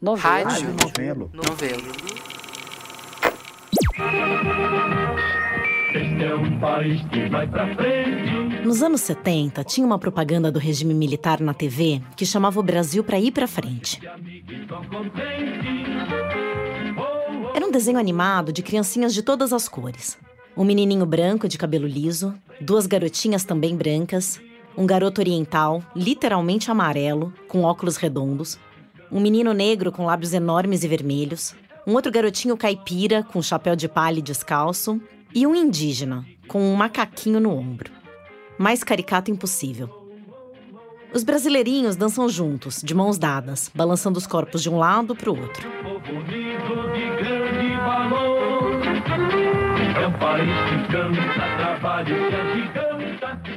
Novelo. Rádio. Novelo. Novelo. Este é um país que vai pra frente. Nos anos 70, tinha uma propaganda do regime militar na TV que chamava o Brasil para ir para frente. Era um desenho animado de criancinhas de todas as cores. Um menininho branco de cabelo liso, duas garotinhas também brancas, um garoto oriental, literalmente amarelo, com óculos redondos, um menino negro com lábios enormes e vermelhos, um outro garotinho caipira com chapéu de palha e descalço, e um indígena com um macaquinho no ombro. Mais caricato impossível. Os brasileirinhos dançam juntos, de mãos dadas, balançando os corpos de um lado para o outro.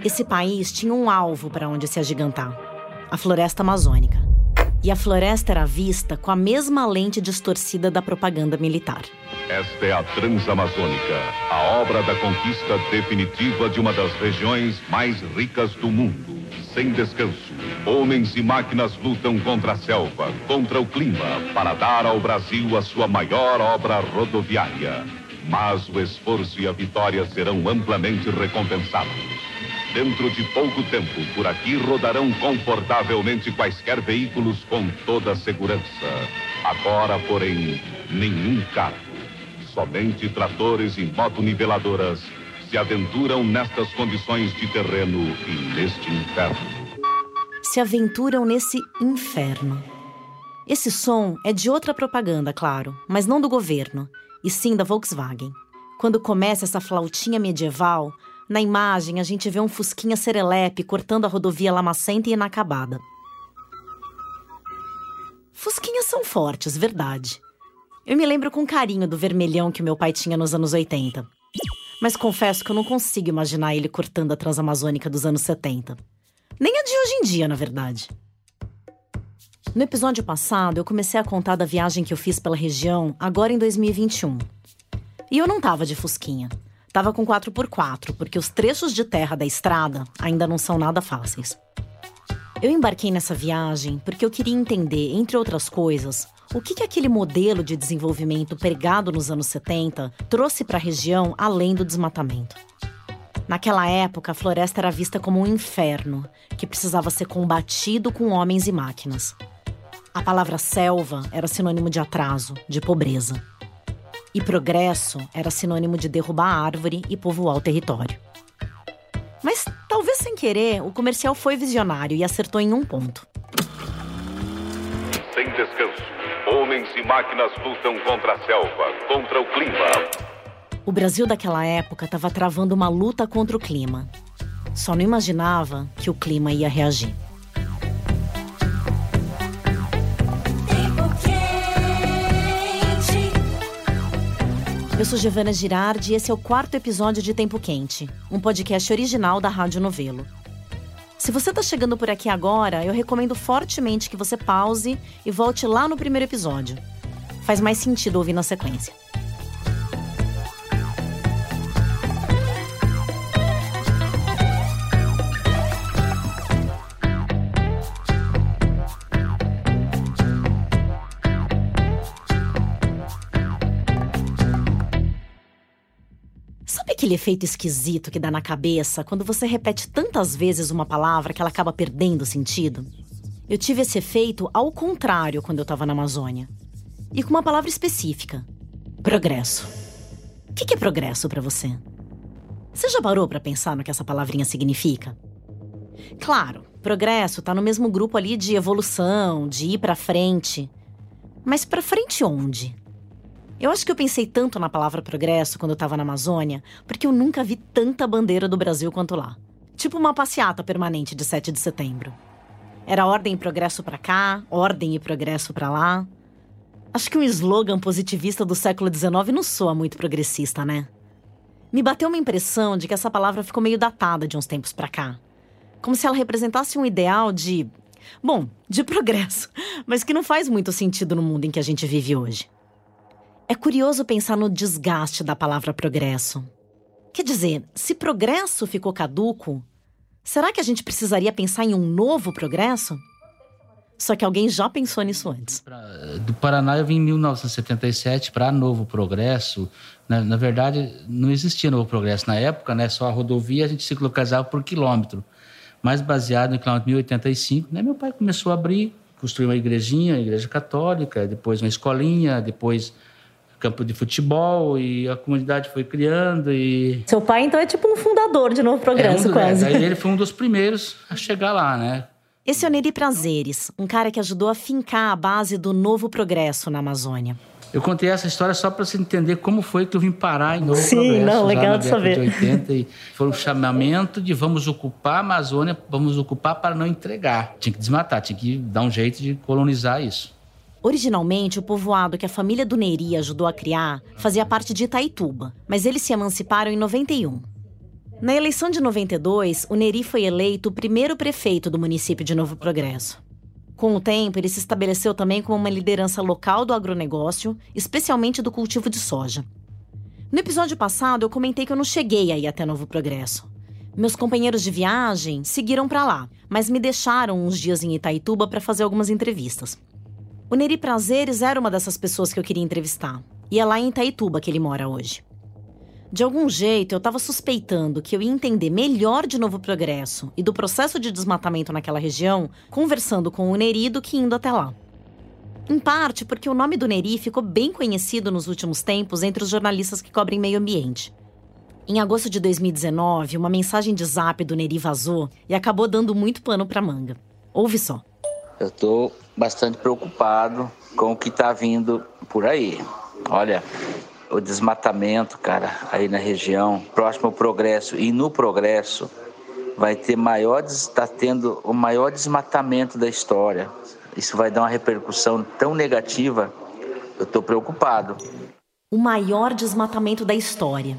É. Esse país tinha um alvo para onde se agigantar: a floresta amazônica. E a floresta era vista com a mesma lente distorcida da propaganda militar. Esta é a Transamazônica, a obra da conquista definitiva de uma das regiões mais ricas do mundo. Sem descanso, homens e máquinas lutam contra a selva, contra o clima, para dar ao Brasil a sua maior obra rodoviária. Mas o esforço e a vitória serão amplamente recompensados. Dentro de pouco tempo, por aqui rodarão confortavelmente quaisquer veículos com toda a segurança. Agora, porém, nenhum carro. Somente tratores e motoniveladoras se aventuram nestas condições de terreno e neste inferno. Se aventuram nesse inferno. Esse som é de outra propaganda, claro, mas não do governo, e sim da Volkswagen. Quando começa essa flautinha medieval, na imagem, a gente vê um fusquinha serelepe cortando a rodovia lamacenta e inacabada. Fusquinhas são fortes, verdade. Eu me lembro com carinho do vermelhão que meu pai tinha nos anos 80. Mas confesso que eu não consigo imaginar ele cortando a Transamazônica dos anos 70. Nem a de hoje em dia, na verdade. No episódio passado, eu comecei a contar da viagem que eu fiz pela região, agora em 2021. E eu não tava de Fusquinha. Tava com 4x4, porque os trechos de terra da estrada ainda não são nada fáceis. Eu embarquei nessa viagem porque eu queria entender, entre outras coisas, o que, que aquele modelo de desenvolvimento pregado nos anos 70 trouxe para a região além do desmatamento. Naquela época, a floresta era vista como um inferno que precisava ser combatido com homens e máquinas. A palavra selva era sinônimo de atraso, de pobreza. E progresso era sinônimo de derrubar a árvore e povoar o território. Mas talvez sem querer, o comercial foi visionário e acertou em um ponto. Sem descanso, homens e máquinas lutam contra a selva, contra o clima. O Brasil daquela época estava travando uma luta contra o clima. Só não imaginava que o clima ia reagir. Eu sou Giovana Girardi e esse é o quarto episódio de Tempo Quente, um podcast original da Rádio Novelo. Se você está chegando por aqui agora, eu recomendo fortemente que você pause e volte lá no primeiro episódio. Faz mais sentido ouvir na sequência. Aquele efeito esquisito que dá na cabeça quando você repete tantas vezes uma palavra que ela acaba perdendo sentido? Eu tive esse efeito ao contrário quando eu estava na Amazônia. E com uma palavra específica: progresso. O que é progresso para você? Você já parou para pensar no que essa palavrinha significa? Claro, progresso tá no mesmo grupo ali de evolução, de ir para frente. Mas para frente onde? Eu acho que eu pensei tanto na palavra progresso quando eu tava na Amazônia, porque eu nunca vi tanta bandeira do Brasil quanto lá. Tipo uma passeata permanente de 7 de setembro. Era ordem e progresso para cá, ordem e progresso para lá. Acho que um slogan positivista do século XIX não soa muito progressista, né? Me bateu uma impressão de que essa palavra ficou meio datada de uns tempos pra cá. Como se ela representasse um ideal de. Bom, de progresso, mas que não faz muito sentido no mundo em que a gente vive hoje. É curioso pensar no desgaste da palavra progresso. Quer dizer, se progresso ficou caduco, será que a gente precisaria pensar em um novo progresso? Só que alguém já pensou nisso antes. Do Paraná eu vim em 1977 para Novo Progresso. Na, na, verdade, não existia Novo Progresso na época, né? Só a rodovia a gente se localizava por quilômetro. Mas baseado no quilômetro 1085, né? Meu pai começou a abrir, construiu uma igrejinha, uma igreja católica, depois uma escolinha, depois campo de futebol e a comunidade foi criando e seu pai então é tipo um fundador de Novo Progresso é um, quase. É, ele foi um dos primeiros a chegar lá, né? Esse é o Neri Prazeres, um cara que ajudou a fincar a base do Novo Progresso na Amazônia. Eu contei essa história só para você entender como foi que eu vim parar em Novo Sim, Progresso. não, legal de saber. De 80, e foi um chamamento de vamos ocupar a Amazônia, vamos ocupar para não entregar. Tinha que desmatar, tinha que dar um jeito de colonizar isso. Originalmente, o povoado que a família do Neri ajudou a criar fazia parte de Itaituba, mas eles se emanciparam em 91. Na eleição de 92, o Neri foi eleito o primeiro prefeito do município de Novo Progresso. Com o tempo, ele se estabeleceu também como uma liderança local do agronegócio, especialmente do cultivo de soja. No episódio passado, eu comentei que eu não cheguei aí até Novo Progresso. Meus companheiros de viagem seguiram para lá, mas me deixaram uns dias em Itaituba para fazer algumas entrevistas. O Neri Prazeres era uma dessas pessoas que eu queria entrevistar, e é lá em Itaituba que ele mora hoje. De algum jeito, eu estava suspeitando que eu ia entender melhor de Novo Progresso e do processo de desmatamento naquela região conversando com o Neri do que indo até lá. Em parte porque o nome do Neri ficou bem conhecido nos últimos tempos entre os jornalistas que cobrem meio ambiente. Em agosto de 2019, uma mensagem de zap do Neri vazou e acabou dando muito pano para manga. Ouve só. Eu estou bastante preocupado com o que está vindo por aí. Olha, o desmatamento, cara, aí na região, próximo ao progresso e no progresso, vai ter maior, está tendo o maior desmatamento da história. Isso vai dar uma repercussão tão negativa, eu estou preocupado. O maior desmatamento da história.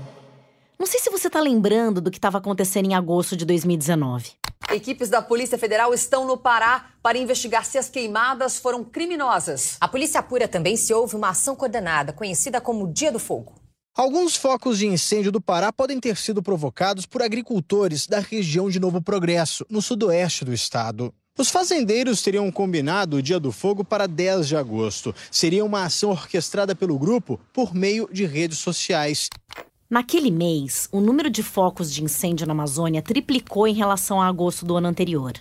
Não sei se você está lembrando do que estava acontecendo em agosto de 2019. Equipes da Polícia Federal estão no Pará para investigar se as queimadas foram criminosas. A polícia apura também se houve uma ação coordenada, conhecida como Dia do Fogo. Alguns focos de incêndio do Pará podem ter sido provocados por agricultores da região de Novo Progresso, no sudoeste do estado. Os fazendeiros teriam combinado o Dia do Fogo para 10 de agosto. Seria uma ação orquestrada pelo grupo por meio de redes sociais. Naquele mês, o número de focos de incêndio na Amazônia triplicou em relação a agosto do ano anterior.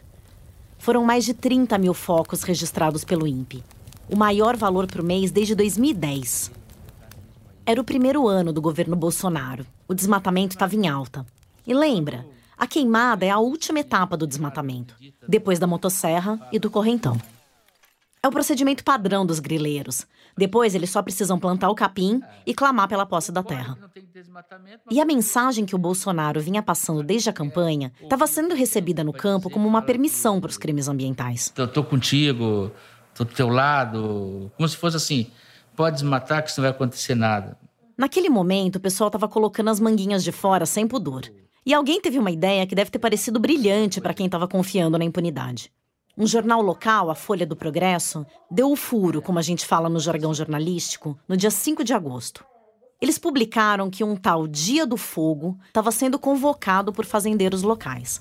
Foram mais de 30 mil focos registrados pelo INPE, o maior valor por mês desde 2010. Era o primeiro ano do governo Bolsonaro. O desmatamento estava em alta. E lembra, a queimada é a última etapa do desmatamento, depois da motosserra e do correntão. É o procedimento padrão dos grileiros. Depois, eles só precisam plantar o capim e clamar pela posse da terra. E a mensagem que o Bolsonaro vinha passando desde a campanha estava sendo recebida no campo como uma permissão para os crimes ambientais. Eu tô contigo, tô do teu lado, como se fosse assim: pode desmatar que isso não vai acontecer nada. Naquele momento, o pessoal estava colocando as manguinhas de fora sem pudor. E alguém teve uma ideia que deve ter parecido brilhante para quem estava confiando na impunidade. Um jornal local, a Folha do Progresso, deu o furo, como a gente fala no jargão jornalístico, no dia 5 de agosto. Eles publicaram que um tal Dia do Fogo estava sendo convocado por fazendeiros locais.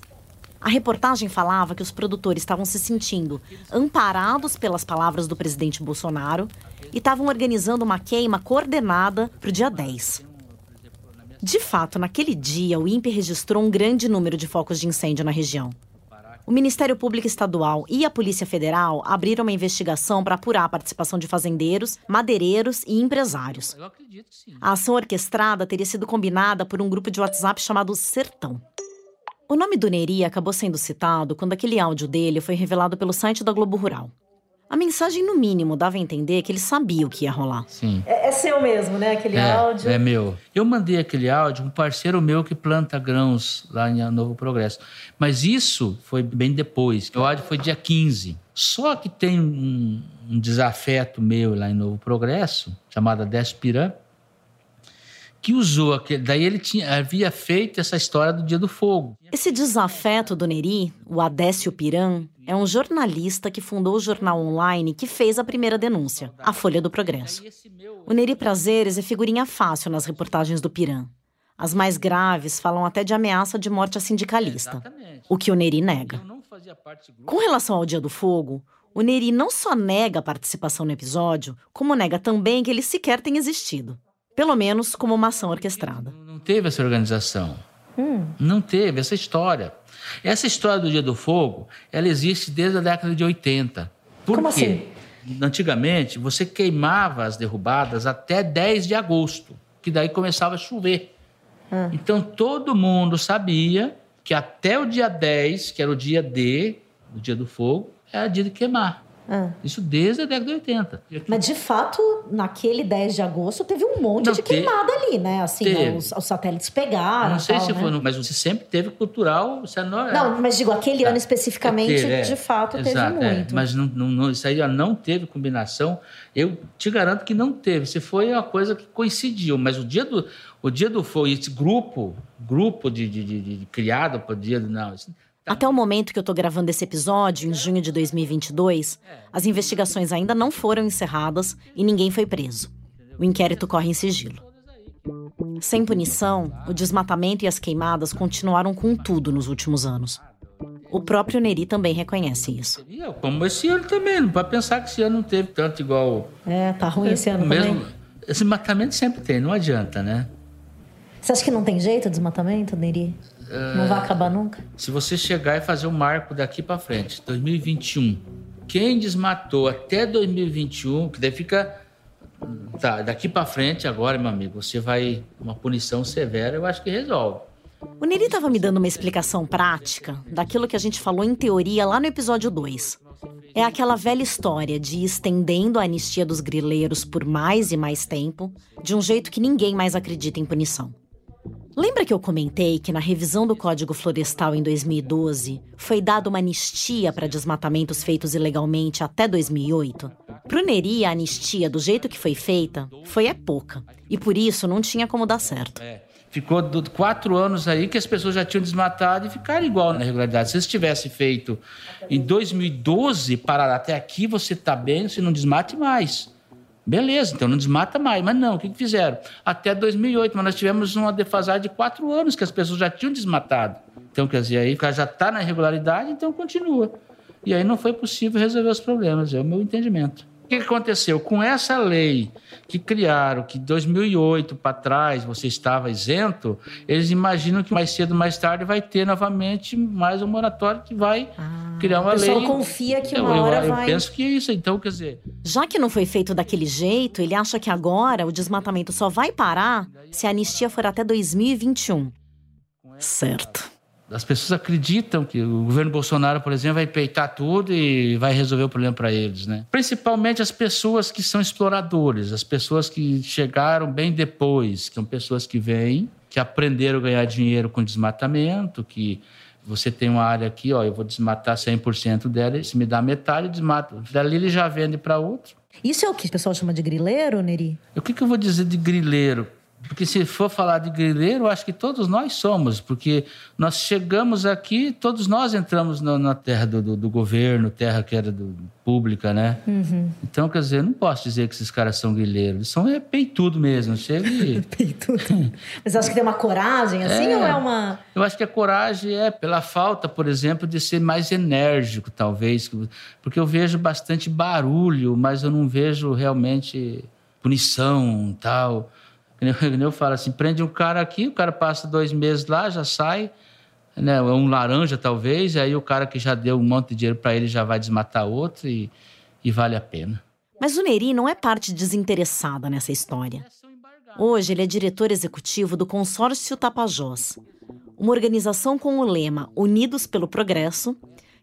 A reportagem falava que os produtores estavam se sentindo amparados pelas palavras do presidente Bolsonaro e estavam organizando uma queima coordenada para o dia 10. De fato, naquele dia, o INPE registrou um grande número de focos de incêndio na região. O Ministério Público Estadual e a Polícia Federal abriram uma investigação para apurar a participação de fazendeiros, madeireiros e empresários. A ação orquestrada teria sido combinada por um grupo de WhatsApp chamado Sertão. O nome do Neri acabou sendo citado quando aquele áudio dele foi revelado pelo site da Globo Rural. A mensagem, no mínimo, dava a entender que ele sabia o que ia rolar. Sim. É, é seu mesmo, né? Aquele é, áudio. É meu. Eu mandei aquele áudio um parceiro meu que planta grãos lá em Novo Progresso. Mas isso foi bem depois. O áudio foi dia 15. Só que tem um, um desafeto meu lá em Novo Progresso, chamado Despirã, que usou aquele. Daí ele tinha, havia feito essa história do Dia do Fogo. Esse desafeto do Neri, o Adécio Piran, é um jornalista que fundou o jornal online que fez a primeira denúncia, a Folha do Progresso. O Neri Prazeres é figurinha fácil nas reportagens do Piran. As mais graves falam até de ameaça de morte a sindicalista, o que o Neri nega. Com relação ao Dia do Fogo, O Neri não só nega a participação no episódio, como nega também que ele sequer tenha existido. Pelo menos como uma ação orquestrada. Não teve essa organização. Hum. Não teve essa história. Essa história do Dia do Fogo, ela existe desde a década de 80. Por Como quê? assim? Antigamente, você queimava as derrubadas até 10 de agosto, que daí começava a chover. Ah. Então, todo mundo sabia que até o dia 10, que era o dia D, o Dia do Fogo, era dia de queimar. Ah. Isso desde a década de 80. Mas de fato, naquele 10 de agosto, teve um monte Não, de te- queimada ali, né? Assim, os, os satélites pegaram. não sei tal, se né? foi, mas você sempre teve cultural. Você não, Não, mas digo, aquele ano especificamente, Teve, é. de fato, Exato, teve é. muito. Mas não, não, não- isso aí ó, não teve combinação. Eu te garanto que não teve. Se foi uma coisa que coincidiu. Mas o dia do, o dia do fogo, esse grupo, grupo de, de, de- de- criado para o dia do. Não, isso- Até o momento que eu tô gravando esse episódio, em junho de 2022, as investigações ainda não foram encerradas e ninguém foi preso. O inquérito corre em sigilo. Sem punição, o desmatamento e as queimadas continuaram com tudo nos últimos anos. O próprio Neri também reconhece isso. Como esse ano também. Não pode pensar que esse ano não teve tanto igual. É, tá ruim esse ano mesmo, também. Esse matamento sempre tem, não adianta, né? Você acha que não tem jeito o desmatamento, Neri? Não vai acabar nunca? Se você chegar e fazer o marco daqui para frente, 2021, quem desmatou até 2021, que daí fica tá, daqui para frente agora, meu amigo, você vai uma punição severa, eu acho que resolve. O Neri estava me dando uma explicação prática daquilo que a gente falou em teoria lá no episódio 2. É aquela velha história de ir estendendo a anistia dos grileiros por mais e mais tempo, de um jeito que ninguém mais acredita em punição. Lembra que eu comentei que na revisão do Código Florestal em 2012 foi dada uma anistia para desmatamentos feitos ilegalmente até 2008? Pro Neri, a anistia, do jeito que foi feita, foi é pouca. E por isso não tinha como dar certo. Ficou do- quatro anos aí que as pessoas já tinham desmatado e ficaram igual na regularidade. Se eles tivessem feito em 2012, parar até aqui, você está bem, você não desmate mais. Beleza, então não desmata mais. Mas não, o que, fizeram? Até 2008, mas nós tivemos uma defasagem de quatro anos que as pessoas já tinham desmatado. Então, quer dizer, aí já está na irregularidade, então continua. E aí não foi possível resolver os problemas, é o meu entendimento. O que aconteceu? Com essa lei que criaram, que 2008 para trás você estava isento, eles imaginam que mais cedo mais tarde vai ter novamente mais um moratório que vai criar uma o pessoal lei. confia que Eu- uma eu, hora eu vai- penso que é isso. Então, quer dizer, Já que não foi feito daquele jeito, ele acha que agora o desmatamento só vai parar se a anistia for até 2021. Certo. as pessoas acreditam que o governo Bolsonaro, por exemplo, vai peitar tudo e vai resolver o problema para eles, né? Principalmente as pessoas que são exploradores, as pessoas que chegaram bem depois, que são pessoas que vêm, que aprenderam a ganhar dinheiro com desmatamento, que você tem uma área aqui, ó, eu vou desmatar 100% dela, e se me dá metade, eu desmato. Dali ele já vende para outro. Isso é o que o pessoal chama de grileiro, Neri? O que, que eu vou dizer de grileiro? Porque se for falar de grileiro, acho que todos nós somos, porque nós chegamos aqui, todos nós entramos na, na terra do, do- do governo, terra que era do, pública, né? Uhum. Então, quer dizer, eu não posso dizer que esses caras são grileiros, eles são é, peitudo mesmo. Chega e... Mas acha que tem uma coragem assim É. ou é uma. Eu acho que a coragem é pela falta, por exemplo, de ser mais enérgico, talvez. Porque eu vejo bastante barulho, mas eu não vejo realmente punição tal. Nem eu- falo assim, prende um cara aqui, o cara passa dois meses lá, já sai, né? um laranja talvez, e aí o cara que já deu um monte de dinheiro para ele já vai desmatar outro e, e vale a pena. Mas o Neri não é parte desinteressada nessa história. Hoje ele é diretor executivo do Consórcio Tapajós, uma organização com o lema Unidos pelo Progresso,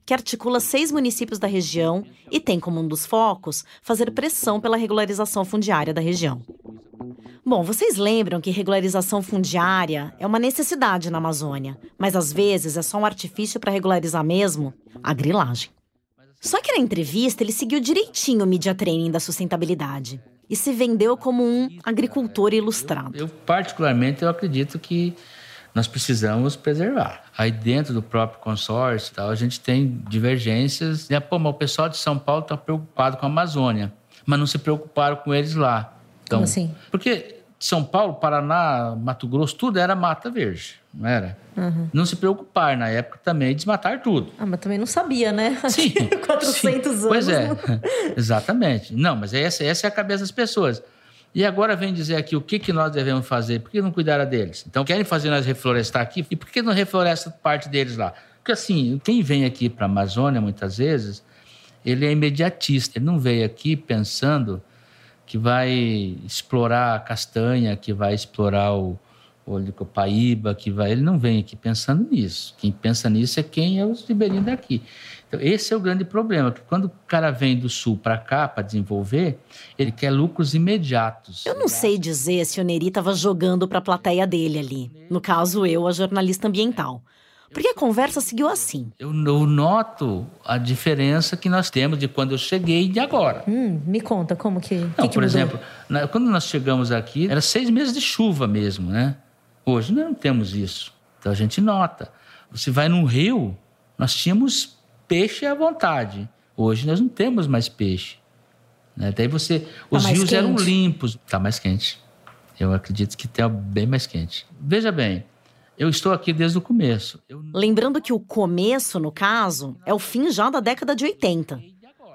que articula seis municípios da região e tem como um dos focos fazer pressão pela regularização fundiária da região. Bom, vocês lembram que regularização fundiária é uma necessidade na Amazônia, mas às vezes é só um artifício para regularizar mesmo a grilagem. Só que na entrevista ele seguiu direitinho o media training da sustentabilidade e se vendeu como um agricultor ilustrado. Eu, particularmente, eu acredito que nós precisamos preservar. Aí dentro do próprio consórcio, tal, a gente tem divergências. Né? Pô, mas o pessoal de São Paulo está preocupado com a Amazônia, mas não se preocuparam com eles lá. Então, Como assim? Porque São Paulo, Paraná, Mato Grosso, tudo era mata verde. não era? Não se preocupar na época também desmatar tudo. Ah, mas também não sabia, né? Sim. 400 sim. anos. Pois é, exatamente. Não, mas essa, essa é a cabeça das pessoas. E agora vem dizer aqui o que, que nós devemos fazer, por que não cuidar deles? Então, querem fazer nós reflorestar aqui, e por que não refloresta parte deles lá? Porque assim, quem vem aqui para a Amazônia, muitas vezes, ele é imediatista, ele não veio aqui pensando que vai explorar a castanha, que vai explorar o, o licopaíba, que vai. Ele não vem aqui pensando nisso. Quem pensa nisso é quem é os ribeirinhos daqui. Então, esse é o grande problema, que quando o cara vem do sul para cá para desenvolver, ele quer lucros imediatos. Eu não sei dizer se o Neri estava jogando para a plateia dele ali. No caso, eu, a jornalista ambiental. Porque a conversa seguiu assim. Eu, eu noto a diferença que nós temos de quando eu cheguei e de agora. Hum, me conta como que. Não, que que por mudou? exemplo, na- quando nós chegamos aqui, era seis meses de chuva mesmo, né? Hoje nós não temos isso. Então a gente nota. Você vai num rio, nós tínhamos peixe à vontade. Hoje nós não temos mais peixe. Né? Daí você. Os mais rios eram quente. limpos. Está mais quente. Eu acredito que está bem mais quente. Veja bem, eu estou aqui desde o começo. Eu Lembrando que o começo, no caso, é o fim já da década de 80.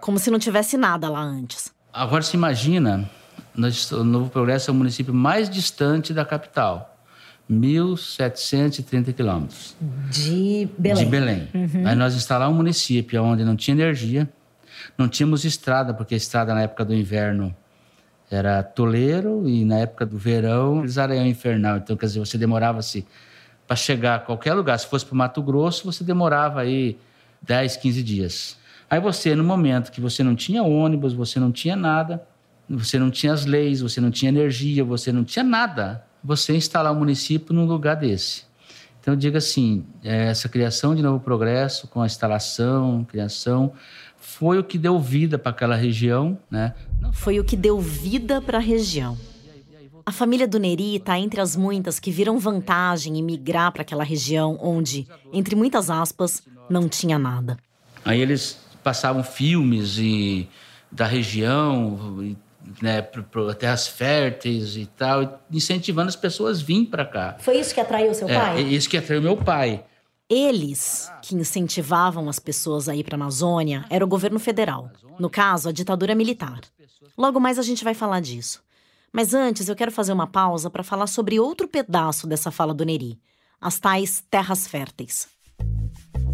Como se não tivesse nada lá antes. Agora se imagina, nós, o Novo Progresso é o município mais distante da capital. 1.730 quilômetros De Belém. de Belém. Aí nós instalamos um município onde não tinha energia, não tínhamos estrada, porque a estrada na época do inverno era toleiro e na época do verão eles areiam infernal. Então, quer dizer, você demorava-se para chegar a qualquer lugar. Se fosse para o Mato Grosso, você demorava aí 10, 15 dias. Aí você, no momento que você não tinha ônibus, você não tinha nada, você não tinha as leis, você não tinha energia, você não tinha nada, você instalar um município num lugar desse. Então, eu digo assim, eh, essa criação de Novo Progresso, com a instalação, criação, foi o que deu vida para aquela região, né? Foi o que deu vida para a região. A família do Neri está entre as muitas que viram vantagem em migrar para aquela região onde, entre muitas aspas, não tinha nada. Aí eles passavam filmes e, da região, né, para terras férteis e tal, incentivando as pessoas a virem para cá. Foi isso que atraiu seu É, isso que atraiu meu pai. Eles que incentivavam as pessoas a ir para a Amazônia era o governo federal. No caso, a ditadura militar. Logo mais a gente vai falar disso. Mas antes eu quero fazer uma pausa para falar sobre outro pedaço dessa fala do Neri: as tais terras férteis.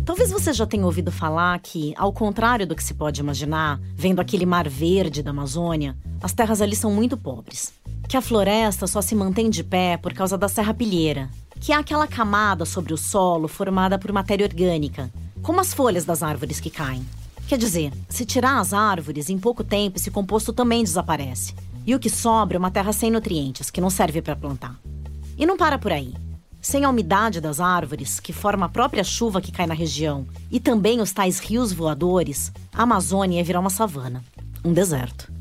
Talvez você já tenha ouvido falar que, ao contrário do que se pode imaginar, vendo aquele mar verde da Amazônia, as terras ali são muito pobres. Que a floresta só se mantém de pé por causa da serrapilheira, que é aquela camada sobre o solo formada por matéria orgânica, como as folhas das árvores que caem. Quer dizer, se tirar as árvores, em pouco tempo esse composto também desaparece. E o que sobra é uma terra sem nutrientes, que não serve para plantar. E não para por aí. Sem a umidade das árvores, que forma a própria chuva que cai na região, e também os tais rios voadores, a Amazônia ia virar uma savana um deserto.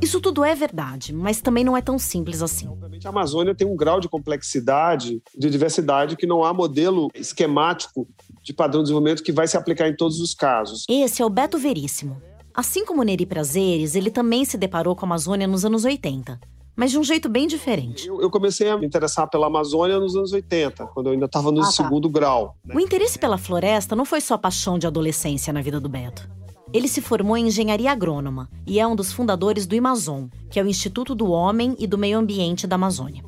Isso tudo é verdade, mas também não é tão simples assim. Obviamente, a Amazônia tem um grau de complexidade, de diversidade, que não há modelo esquemático de padrão de desenvolvimento que vai se aplicar em todos os casos. Esse é o Beto Veríssimo. Assim como Neri Prazeres, ele também se deparou com a Amazônia nos anos 80, mas de um jeito bem diferente. Eu, eu comecei a me interessar pela Amazônia nos anos 80, quando eu ainda estava no Ah, tá. segundo grau. né? O interesse pela floresta não foi só paixão de adolescência na vida do Beto. Ele se formou em engenharia agrônoma e é um dos fundadores do Amazon, que é o Instituto do Homem e do Meio Ambiente da Amazônia.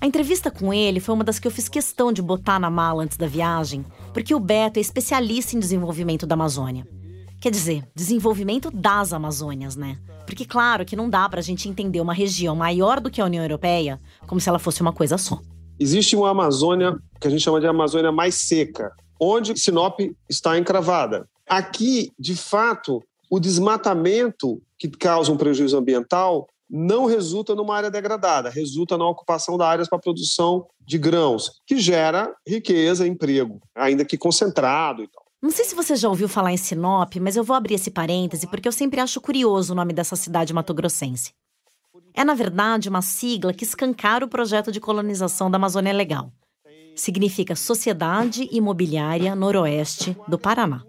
A entrevista com ele foi uma das que eu fiz questão de botar na mala antes da viagem, porque o Beto é especialista em desenvolvimento da Amazônia. Quer dizer, desenvolvimento das Amazônias, né? Porque, claro, que não dá pra gente entender uma região maior do que a União Europeia como se ela fosse uma coisa só. Existe uma Amazônia que a gente chama de Amazônia mais seca, onde Sinop está encravada. Aqui, de fato, o desmatamento que causa um prejuízo ambiental não resulta numa área degradada, resulta na ocupação de áreas para produção de grãos, que gera riqueza, emprego, ainda que concentrado e tal. Não sei se você já ouviu falar em Sinop, mas eu vou abrir esse parêntese porque eu sempre acho curioso o nome dessa cidade matogrossense. É, na verdade, uma sigla que escancara o projeto de colonização da Amazônia Legal. Significa Sociedade Imobiliária Noroeste do Paraná.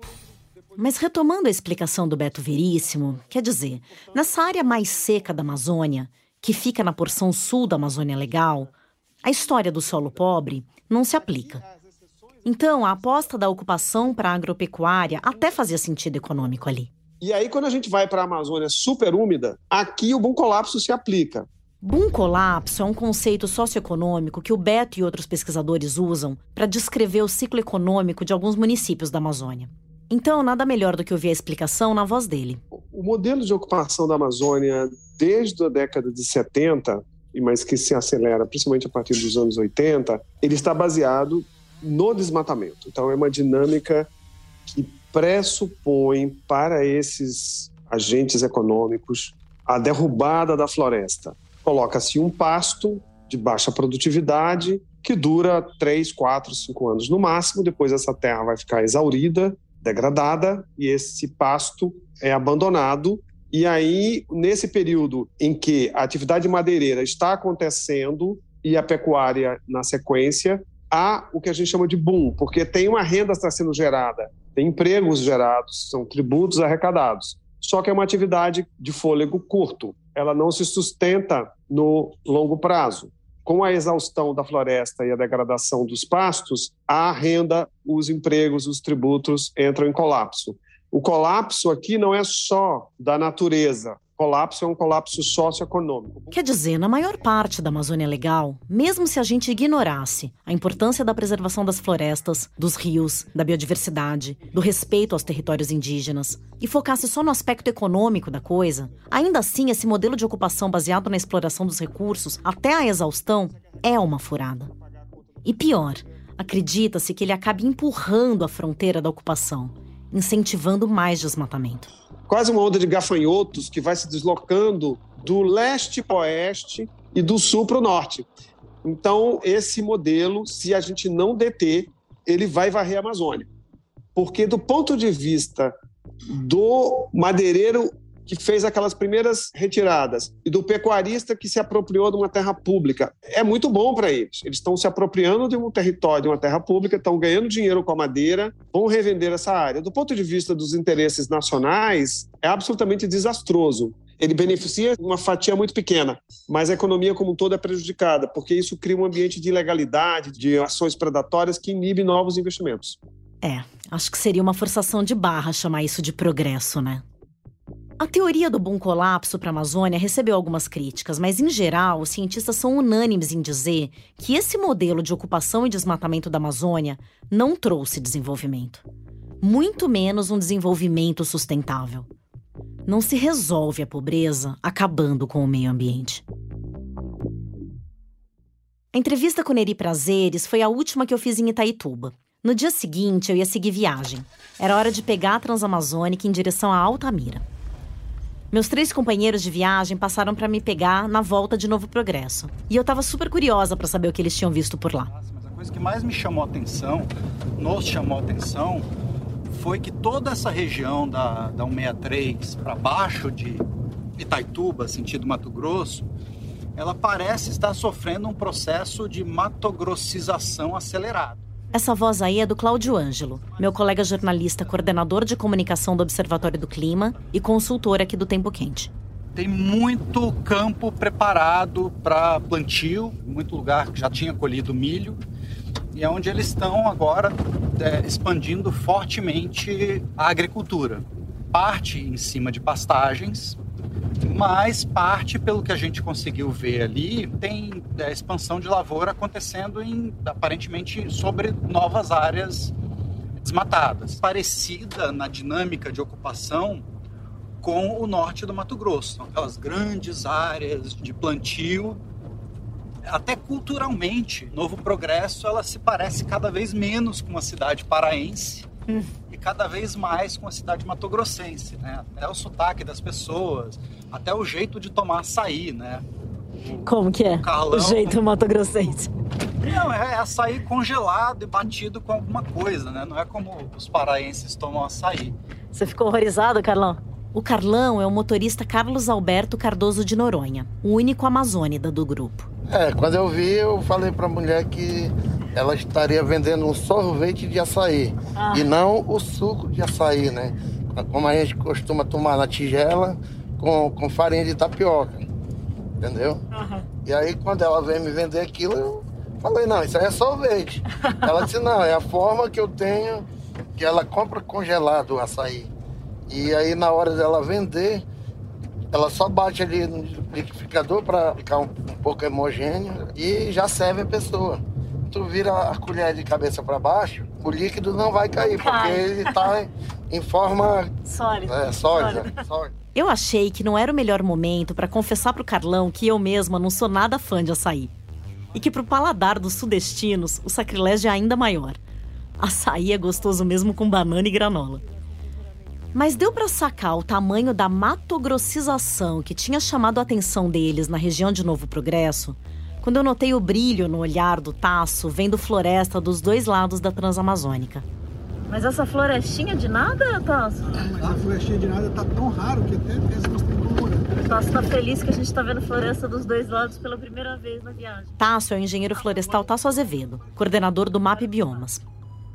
Mas retomando a explicação do Beto Veríssimo, quer dizer, nessa área mais seca da Amazônia, que fica na porção sul da Amazônia Legal, a história do solo pobre não se aplica. Então, a aposta da ocupação para a agropecuária até fazia sentido econômico ali. E aí, quando a gente vai para a Amazônia super úmida, aqui o bom colapso se aplica. Boom colapso é um conceito socioeconômico que o Beto e outros pesquisadores usam para descrever o ciclo econômico de alguns municípios da Amazônia. Então, nada melhor do que ouvir a explicação na voz dele. O modelo de ocupação da Amazônia, desde a década de 70, mas que se acelera principalmente a partir dos anos 80, ele está baseado no desmatamento. Então, é uma dinâmica que pressupõe para esses agentes econômicos a derrubada da floresta. Coloca-se um pasto de baixa produtividade que dura 3, 4, 5 anos no máximo, depois essa terra vai ficar exaurida, degradada e esse pasto é abandonado e aí, nesse período em que a atividade madeireira está acontecendo e a pecuária na sequência, há o que a gente chama de boom, porque tem uma renda está sendo gerada, tem empregos gerados, são tributos arrecadados. Só que é uma atividade de fôlego curto, ela não se sustenta no longo prazo. Com a exaustão da floresta e a degradação dos pastos, a renda, os empregos, os tributos entram em colapso. O colapso aqui não é só da natureza, colapso é um colapso socioeconômico. Quer dizer, na maior parte da Amazônia Legal, mesmo se a gente ignorasse a importância da preservação das florestas, dos rios, da biodiversidade, do respeito aos territórios indígenas e focasse só no aspecto econômico da coisa, ainda assim esse modelo de ocupação baseado na exploração dos recursos até a exaustão é uma furada. E pior, acredita-se que ele acabe empurrando a fronteira da ocupação, incentivando mais desmatamento quase uma onda de gafanhotos que vai se deslocando do leste para o oeste e do sul para o norte. Então, esse modelo, se a gente não deter, ele vai varrer a Amazônia. Porque, do ponto de vista do madeireiro que fez aquelas primeiras retiradas e do pecuarista que se apropriou de uma terra pública. É muito bom para eles. Eles estão se apropriando de um território, de uma terra pública, estão ganhando dinheiro com a madeira, vão revender essa área. Do ponto de vista dos interesses nacionais, é absolutamente desastroso ele beneficia uma fatia muito pequena, mas a economia como um todo é prejudicada, porque isso cria um ambiente de ilegalidade, de ações predatórias que inibe novos investimentos. É, acho que seria uma forçação de barra chamar isso de progresso, né? A teoria do bom colapso para a Amazônia recebeu algumas críticas, mas em geral, os cientistas são unânimes em dizer que esse modelo de ocupação e desmatamento da Amazônia não trouxe desenvolvimento. Muito menos um desenvolvimento sustentável. Não se resolve a pobreza acabando com o meio ambiente. A entrevista com Neri Prazeres foi a última que eu fiz em Itaituba. No dia seguinte, eu ia seguir viagem. Era hora de pegar a Transamazônica em direção a Altamira. Meus três companheiros de viagem passaram para me pegar na volta de Novo Progresso. E eu estava super curiosa para saber o que eles tinham visto por lá. Mas a coisa que mais me chamou atenção, nos chamou atenção, foi que toda essa região da, da 163 para baixo de Itaituba, sentido Mato Grosso, ela parece estar sofrendo um processo de matogrossização acelerado. Essa voz aí é do Cláudio Ângelo, meu colega jornalista, coordenador de comunicação do Observatório do Clima e consultor aqui do Tempo Quente. Tem muito campo preparado para plantio, muito lugar que já tinha colhido milho, e é onde eles estão agora é, expandindo fortemente a agricultura. Parte em cima de pastagens, mas parte, pelo que a gente conseguiu ver ali, tem é, expansão de lavoura acontecendo em aparentemente sobre novas áreas desmatadas, parecida na dinâmica de ocupação com o norte do Mato Grosso, São aquelas grandes áreas de plantio. Até culturalmente, Novo Progresso ela se parece cada vez menos com uma cidade paraense hum. e cada vez mais com a cidade matogrossense, né? Até o sotaque das pessoas, até o jeito de tomar açaí, né? Como que é? O, Carlão, o jeito matogrossense. Não, é, açaí congelado e batido com alguma coisa, né? Não é como os paraenses tomam açaí. Você ficou horrorizado, Carlão? O Carlão é o motorista Carlos Alberto Cardoso de Noronha, o único amazônida do grupo. É, quando eu vi, eu falei para a mulher que ela estaria vendendo um sorvete de açaí ah. e não o suco de açaí, né? Como a gente costuma tomar na tigela com, com farinha de tapioca, entendeu? Uhum. E aí quando ela veio me vender aquilo, eu Falei, não, isso aí é sorvete. Ela disse, não, é a forma que eu tenho, que ela compra congelado o açaí. E aí na hora dela vender, ela só bate ali no liquidificador para ficar um, um, pouco homogêneo e já serve a pessoa. Tu vira a colher de cabeça para baixo, o líquido não vai cair, porque ele está em forma sólida. É, sólida, sólida. Eu achei que não era o melhor momento para confessar pro Carlão que eu mesma não sou nada fã de açaí. E que pro paladar dos sudestinos, o sacrilégio é ainda maior. Açaí é gostoso mesmo com banana e granola. Mas deu para sacar o tamanho da matogrossização que tinha chamado a atenção deles na região de Novo Progresso quando eu notei o brilho no olhar do Tasso vendo floresta dos dois lados da Transamazônica. Mas essa florestinha de nada, Tasso? A florestinha de nada tá tão raro que até pensa que Tasso tá feliz que a gente tá vendo floresta dos dois lados pela primeira vez na viagem. Tasso é o engenheiro florestal Tasso Azevedo, coordenador do MAP Biomas.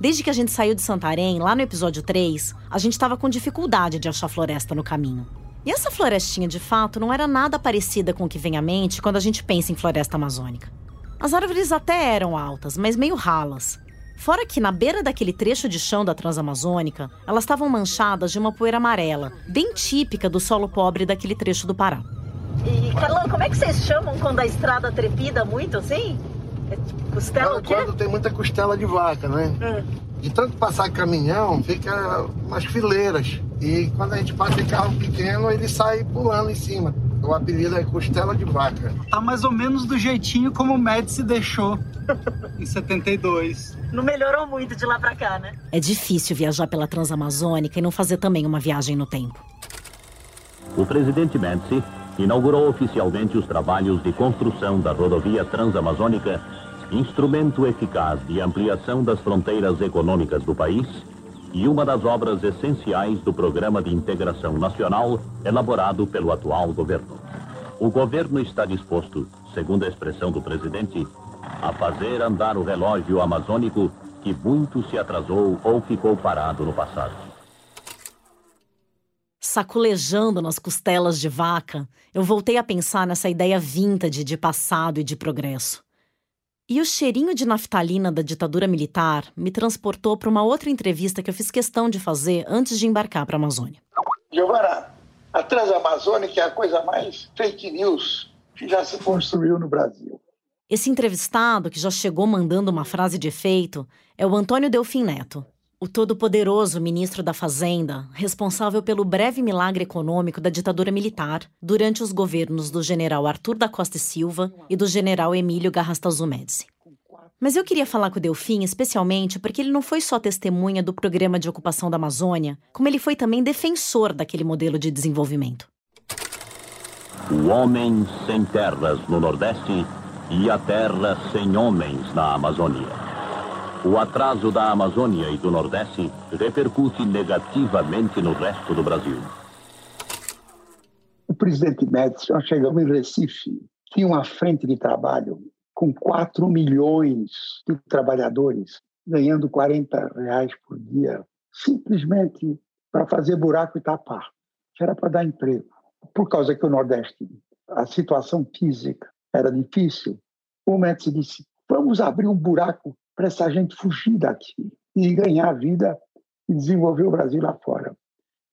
Desde que a gente saiu de Santarém, lá no episódio 3, a gente estava com dificuldade de achar floresta no caminho. E essa florestinha, de fato, não era nada parecida com o que vem à mente quando a gente pensa em floresta amazônica. As árvores até eram altas, mas meio ralas. Fora que, na beira daquele trecho de chão da Transamazônica, elas estavam manchadas de uma poeira amarela, bem típica do solo pobre daquele trecho do Pará. E, Carlão, como é que vocês chamam quando a estrada trepida muito assim? É tipo costela quando, quando tem muita costela de vaca, né? É. De tanto passar caminhão, fica umas fileiras. E quando a gente passa em carro pequeno, ele sai pulando em cima. O apelido é costela de vaca. Tá mais ou menos do jeitinho como o Médici deixou em 72. Não melhorou muito de lá pra cá, né? É difícil viajar pela Transamazônica e não fazer também uma viagem no tempo. O presidente Médici inaugurou oficialmente os trabalhos de construção da rodovia Transamazônica, instrumento eficaz de ampliação das fronteiras econômicas do país e uma das obras essenciais do Programa de Integração Nacional elaborado pelo atual governo. O governo está disposto, segundo a expressão do presidente, a fazer andar o relógio amazônico que muito se atrasou ou ficou parado no passado. Saculejando nas costelas de vaca, eu voltei a pensar nessa ideia vintage de passado e de progresso. E o cheirinho de naftalina da ditadura militar me transportou para uma outra entrevista que eu fiz questão de fazer antes de embarcar para a Amazônia. Giovana, a Transamazônica é a coisa mais fake news que já se construiu no Brasil. Esse entrevistado, que já chegou mandando uma frase de efeito, é o Antônio Delfim Neto, o todo-poderoso ministro da Fazenda, responsável pelo breve milagre econômico da ditadura militar durante os governos do general Arthur da Costa e Silva e do general Emílio Garrastazu Médici. Mas eu queria falar com o Delfim especialmente porque ele não foi só testemunha do programa de ocupação da Amazônia, como ele foi também defensor daquele modelo de desenvolvimento. O homem sem terras no Nordeste e a terra sem homens na Amazônia. O atraso da Amazônia e do Nordeste repercute negativamente no resto do Brasil. O presidente Médici, nós chegamos em Recife, tinha uma frente de trabalho com 4 milhões de trabalhadores ganhando 40 reais por dia, simplesmente para fazer buraco e tapar. Era para dar emprego. Por causa que o Nordeste, a situação física era difícil, o Médici disse, vamos abrir um buraco para essa gente fugir daqui e ganhar vida e desenvolver o Brasil lá fora,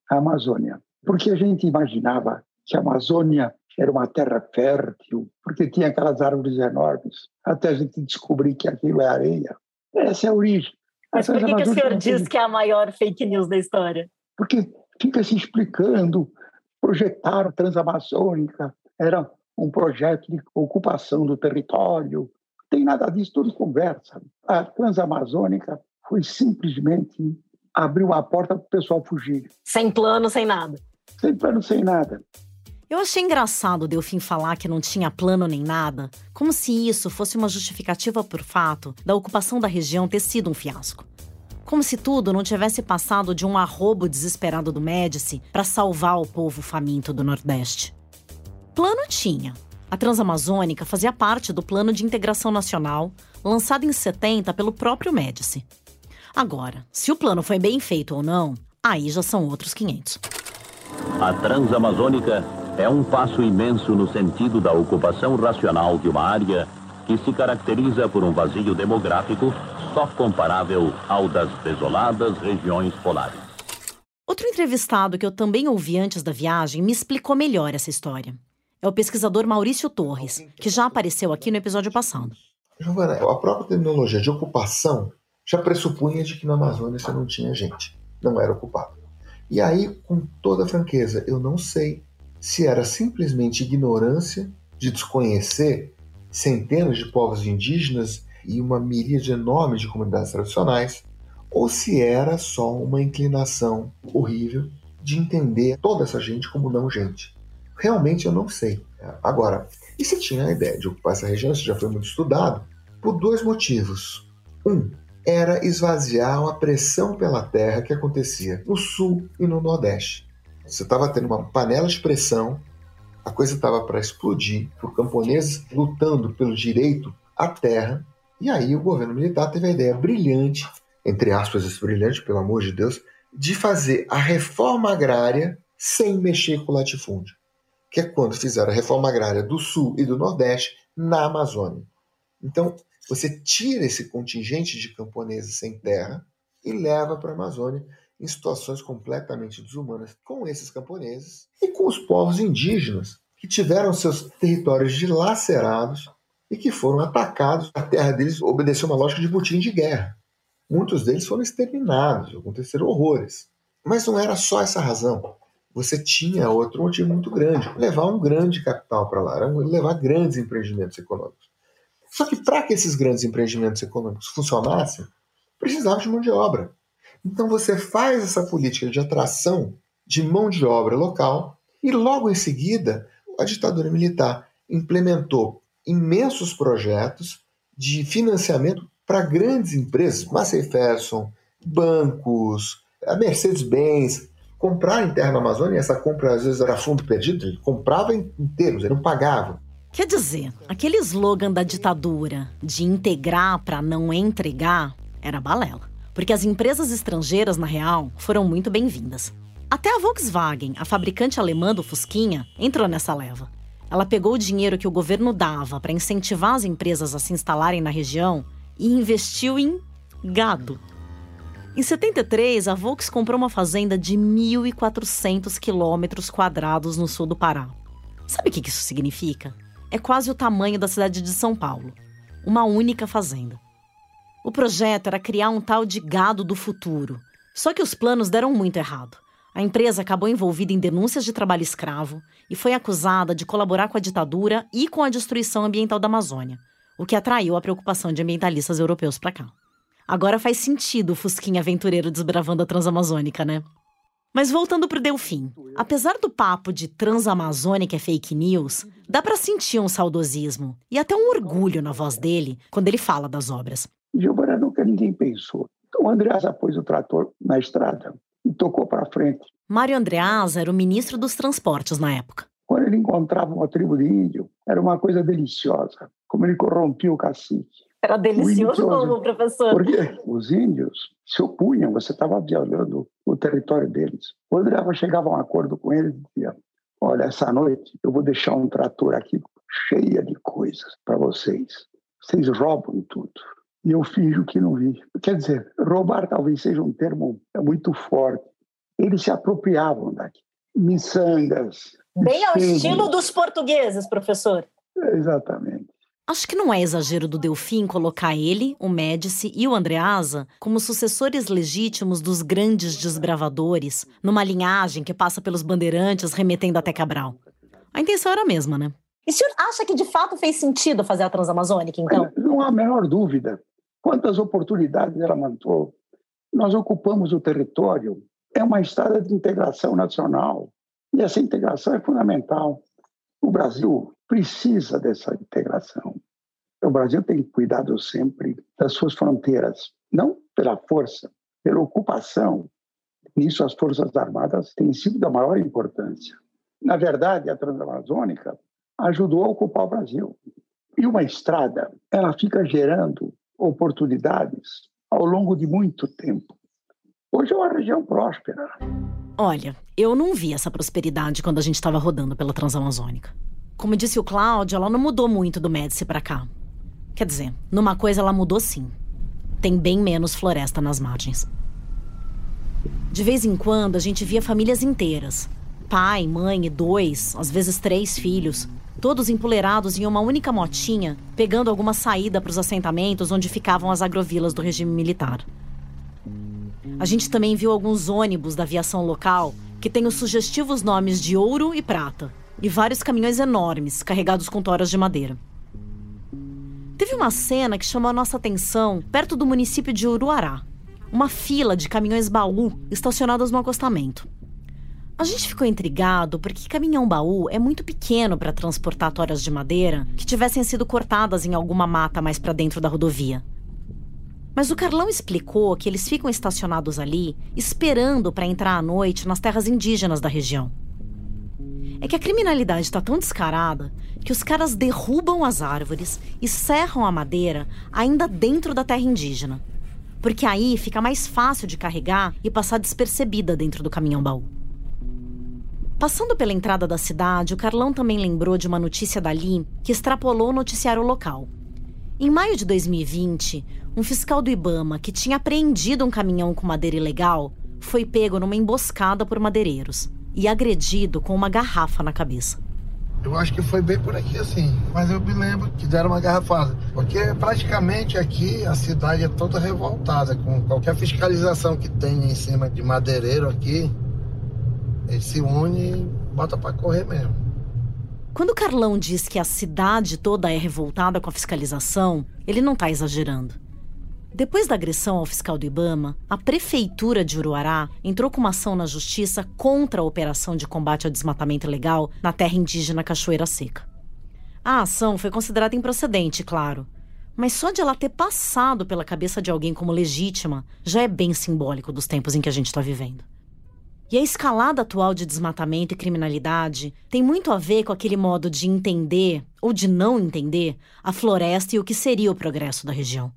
a Amazônia. Porque a gente imaginava que a Amazônia era uma terra fértil, porque tinha aquelas árvores enormes, até a gente descobrir que aquilo é areia. Essa é a origem. Mas por que, que o senhor diz que é a maior fake news da história? Porque fica se explicando, projetaram Transamazônica, era um projeto de ocupação do território, tem nada disso, tudo conversa. A Transamazônica foi simplesmente abrir uma porta para o pessoal fugir. Sem plano, sem nada. Sem plano, sem nada. Eu achei engraçado o Delfim falar que não tinha plano nem nada, como se isso fosse uma justificativa por fato da ocupação da região ter sido um fiasco. Como se tudo não tivesse passado de um arrobo desesperado do Médici para salvar o povo faminto do Nordeste. Plano tinha, a Transamazônica fazia parte do Plano de Integração Nacional, lançado em 70 pelo próprio Médici. Agora, se o plano foi bem feito ou não, aí já são outros 500. A Transamazônica é um passo imenso no sentido da ocupação racional de uma área que se caracteriza por um vazio demográfico só comparável ao das desoladas regiões polares. Outro entrevistado que eu também ouvi antes da viagem me explicou melhor essa história. É o pesquisador Maurício Torres, que já apareceu aqui no episódio passado. Giovana, a própria terminologia de ocupação já pressupunha de que na Amazônia você não tinha gente, não era ocupado. E aí, com toda franqueza, eu não sei se era simplesmente ignorância de desconhecer centenas de povos indígenas e uma miríade enorme de comunidades tradicionais, ou se era só uma inclinação horrível de entender toda essa gente como não gente. Realmente eu não sei. Agora, e se tinha a ideia de ocupar essa região, isso já foi muito estudado, por dois motivos. Um, era esvaziar a pressão pela terra que acontecia no sul e no nordeste. Você estava tendo uma panela de pressão, a coisa estava para explodir, por camponeses lutando pelo direito à terra, e aí o governo militar teve a ideia brilhante, entre aspas, brilhante, pelo amor de Deus, de fazer a reforma agrária sem mexer com o latifúndio, que é quando fizeram a reforma agrária do sul e do nordeste na Amazônia. Então, você tira esse contingente de camponeses sem terra e leva para a Amazônia em situações completamente desumanas com esses camponeses e com os povos indígenas que tiveram seus territórios dilacerados e que foram atacados. A terra deles obedeceu uma lógica de botim de guerra. Muitos deles foram exterminados, aconteceram horrores. Mas não era só essa razão. Você tinha outro motivo muito grande: levar um grande capital para lá, levar grandes empreendimentos econômicos. Só que para que esses grandes empreendimentos econômicos funcionassem, precisava de mão de obra. Então você faz essa política de atração de mão de obra local e logo em seguida a ditadura militar implementou imensos projetos de financiamento para grandes empresas, Massey Ferguson, bancos, a Mercedes-Benz, comprar em terra na Amazônia, essa compra às vezes era fundo perdido, ele comprava em termos, ele não pagava. Quer dizer, aquele slogan da ditadura de integrar para não entregar era balela. Porque as empresas estrangeiras, na real, foram muito bem-vindas. Até a Volkswagen, a fabricante alemã do Fusquinha, entrou nessa leva. Ela pegou o dinheiro que o governo dava para incentivar as empresas a se instalarem na região e investiu em gado. Em 73, a Volks comprou uma fazenda de 1.400 quilômetros quadrados no sul do Pará. Sabe o que isso significa? é quase o tamanho da cidade de São Paulo. Uma única fazenda. O projeto era criar um tal de gado do futuro. Só que os planos deram muito errado. A empresa acabou envolvida em denúncias de trabalho escravo e foi acusada de colaborar com a ditadura e com a destruição ambiental da Amazônia, o que atraiu a preocupação de ambientalistas europeus para cá. Agora faz sentido o Fusquinha aventureiro desbravando a Transamazônica, né? Mas voltando pro Delfim, apesar do papo de Transamazônica é fake news, dá para sentir um saudosismo e até um orgulho na voz dele quando ele fala das obras. Gilmar nunca ninguém pensou. Então o Andreasa pôs o trator na estrada e tocou para frente. Mário Andreasa era o ministro dos transportes na época. Quando ele encontrava uma tribo de índio, era uma coisa deliciosa, como ele corrompia o cacique. Era delicioso como, professor? Porque os índios se opunham, você estava violando o território deles. O André chegava a um acordo com eles e dizia, olha, essa noite eu vou deixar um trator aqui cheia de coisas para vocês. Vocês roubam tudo. E eu finjo que não vi. Quer dizer, roubar talvez seja um termo muito forte. Eles se apropriavam daqui. Miçangas. Bem ao estilo dos portugueses, professor. Exatamente. Acho que não é exagero do Delfim colocar ele, o Médici e o Andreasa como sucessores legítimos dos grandes desbravadores, numa linhagem que passa pelos bandeirantes remetendo até Cabral. A intenção era a mesma, né? E o senhor acha que de fato fez sentido fazer a Transamazônica, então? Não há a menor dúvida. Quantas oportunidades ela mandou. Nós ocupamos o território. É uma estrada de integração nacional. E essa integração é fundamental. O Brasil precisa dessa integração. O Brasil tem cuidado sempre das suas fronteiras, não pela força, pela ocupação. Nisso, as Forças Armadas têm sido da maior importância. Na verdade, a Transamazônica ajudou a ocupar o Brasil. E uma estrada, ela fica gerando oportunidades ao longo de muito tempo. Hoje é uma região próspera. Olha, eu não vi essa prosperidade quando a gente estava rodando pela Transamazônica. Como disse o Cláudio, ela não mudou muito do Médici para cá. Quer dizer, numa coisa ela mudou sim. Tem bem menos floresta nas margens. De vez em quando a gente via famílias inteiras. Pai, mãe e dois, às vezes três filhos, todos empoleirados em uma única motinha, pegando alguma saída para os assentamentos onde ficavam as agrovilas do regime militar. A gente também viu alguns ônibus da aviação local que têm os sugestivos nomes de ouro e prata, e vários caminhões enormes carregados com toras de madeira. Teve uma cena que chamou a nossa atenção perto do município de Uruará. Uma fila de caminhões baú estacionados no acostamento. A gente ficou intrigado porque caminhão baú é muito pequeno para transportar toras de madeira que tivessem sido cortadas em alguma mata mais para dentro da rodovia. Mas o Carlão explicou que eles ficam estacionados ali esperando para entrar à noite nas terras indígenas da região. É que a criminalidade está tão descarada que os caras derrubam as árvores e serram a madeira ainda dentro da terra indígena. Porque aí fica mais fácil de carregar e passar despercebida dentro do caminhão baú. Passando pela entrada da cidade, o Carlão também lembrou de uma notícia dali que extrapolou o noticiário local. Em maio de 2020, um fiscal do Ibama que tinha apreendido um caminhão com madeira ilegal foi pego numa emboscada por madeireiros e agredido com uma garrafa na cabeça. Eu acho que foi bem por aqui assim, mas eu me lembro que deram uma garrafada. Porque praticamente aqui a cidade é toda revoltada com qualquer fiscalização que tem em cima de madeireiro aqui. Ele se une e bota para correr mesmo. Quando o Carlão diz que a cidade toda é revoltada com a fiscalização, ele não está exagerando. Depois da agressão ao fiscal do Ibama, a prefeitura de Uruará entrou com uma ação na justiça contra a operação de combate ao desmatamento ilegal na terra indígena Cachoeira Seca. A ação foi considerada improcedente, claro, mas só de ela ter passado pela cabeça de alguém como legítima já é bem simbólico dos tempos em que a gente está vivendo. E a escalada atual de desmatamento e criminalidade tem muito a ver com aquele modo de entender ou de não entender a floresta e o que seria o progresso da região.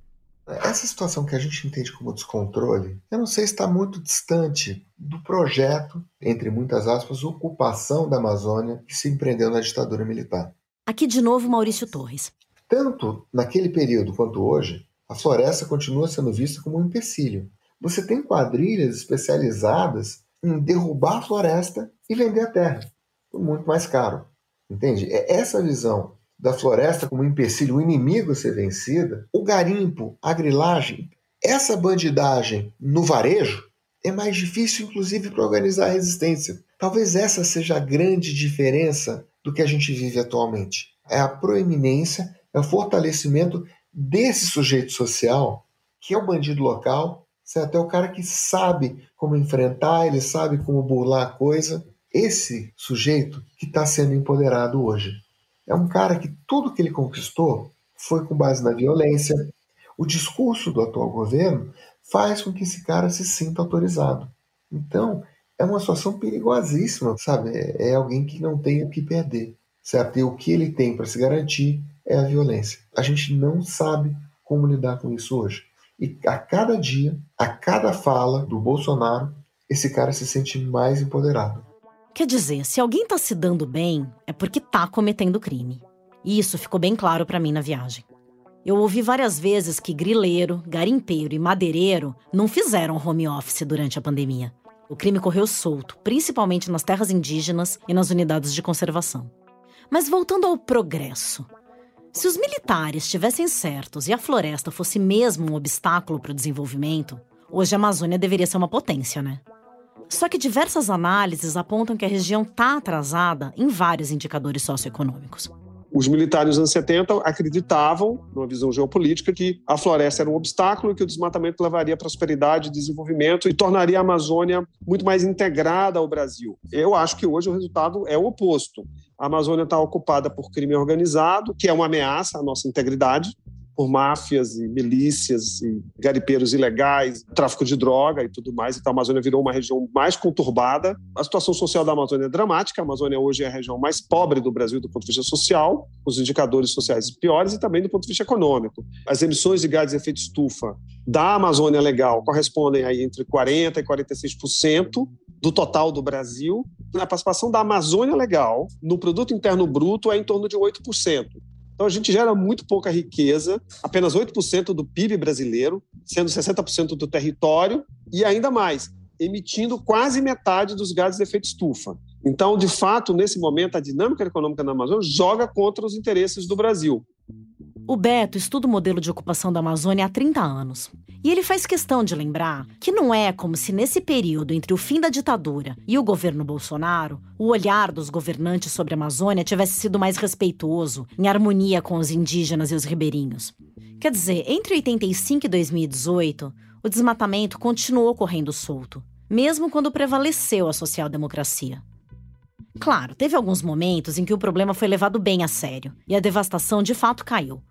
Essa situação que a gente entende como descontrole, eu não sei se está muito distante do projeto, entre muitas aspas, ocupação da Amazônia que se empreendeu na ditadura militar. Aqui de novo Maurício Torres. Tanto naquele período quanto hoje, a floresta continua sendo vista como um empecilho. Você tem quadrilhas especializadas em derrubar a floresta e vender a terra, por muito mais caro. Entende? É essa visão da floresta como um empecilho, um inimigo a ser vencida, o garimpo, a grilagem, essa bandidagem no varejo é mais difícil, inclusive, para organizar a resistência. Talvez essa seja a grande diferença do que a gente vive atualmente. É a proeminência, é o fortalecimento desse sujeito social, que é o bandido local, certo? é o cara que sabe como enfrentar, ele sabe como burlar a coisa. Esse sujeito que está sendo empoderado hoje. É um cara que tudo que ele conquistou foi com base na violência. O discurso do atual governo faz com que esse cara se sinta autorizado. Então, é uma situação perigosíssima, sabe? É, alguém que não tem o que perder, certo? E o que ele tem para se garantir é a violência. A gente não sabe como lidar com isso hoje. E a cada dia, a cada fala do Bolsonaro, esse cara se sente mais empoderado. Quer dizer, se alguém tá se dando bem, é porque tá cometendo crime. E isso ficou bem claro para mim na viagem. Eu ouvi várias vezes que grileiro, garimpeiro e madeireiro não fizeram home office durante a pandemia. O crime correu solto, principalmente nas terras indígenas e nas unidades de conservação. Mas voltando ao progresso. Se os militares estivessem certos e a floresta fosse mesmo um obstáculo para o desenvolvimento, hoje a Amazônia deveria ser uma potência, né? Só que diversas análises apontam que a região está atrasada em vários indicadores socioeconômicos. Os militares dos anos 70 acreditavam, numa visão geopolítica, que a floresta era um obstáculo e que o desmatamento levaria à prosperidade desenvolvimento e tornaria a Amazônia muito mais integrada ao Brasil. Eu acho que hoje o resultado é o oposto. A Amazônia está ocupada por crime organizado, que é uma ameaça à nossa integridade, por máfias e milícias e garipeiros ilegais, tráfico de droga e tudo mais. Então a Amazônia virou uma região mais conturbada. A situação social da Amazônia é dramática. A Amazônia hoje é a região mais pobre do Brasil do ponto de vista social, os indicadores sociais piores e também do ponto de vista econômico. As emissões de gases de efeito estufa da Amazônia Legal correspondem aí entre 40 e 46% do total do Brasil. A participação da Amazônia Legal no produto interno bruto é em torno de 8%. Então a gente gera muito pouca riqueza, apenas 8% do PIB brasileiro, sendo 60% do território, e ainda mais, emitindo quase metade dos gases de efeito estufa. Então, de fato, nesse momento, a dinâmica econômica na Amazônia joga contra os interesses do Brasil. O Beto estuda o modelo de ocupação da Amazônia há 30 anos. E ele faz questão de lembrar que não é como se nesse período entre o fim da ditadura e o governo Bolsonaro, o olhar dos governantes sobre a Amazônia tivesse sido mais respeitoso, em harmonia com os indígenas e os ribeirinhos. Quer dizer, entre 85 e 2018, o desmatamento continuou correndo solto, mesmo quando prevaleceu a social-democracia. Claro, teve alguns momentos em que o problema foi levado bem a sério e a devastação de fato caiu.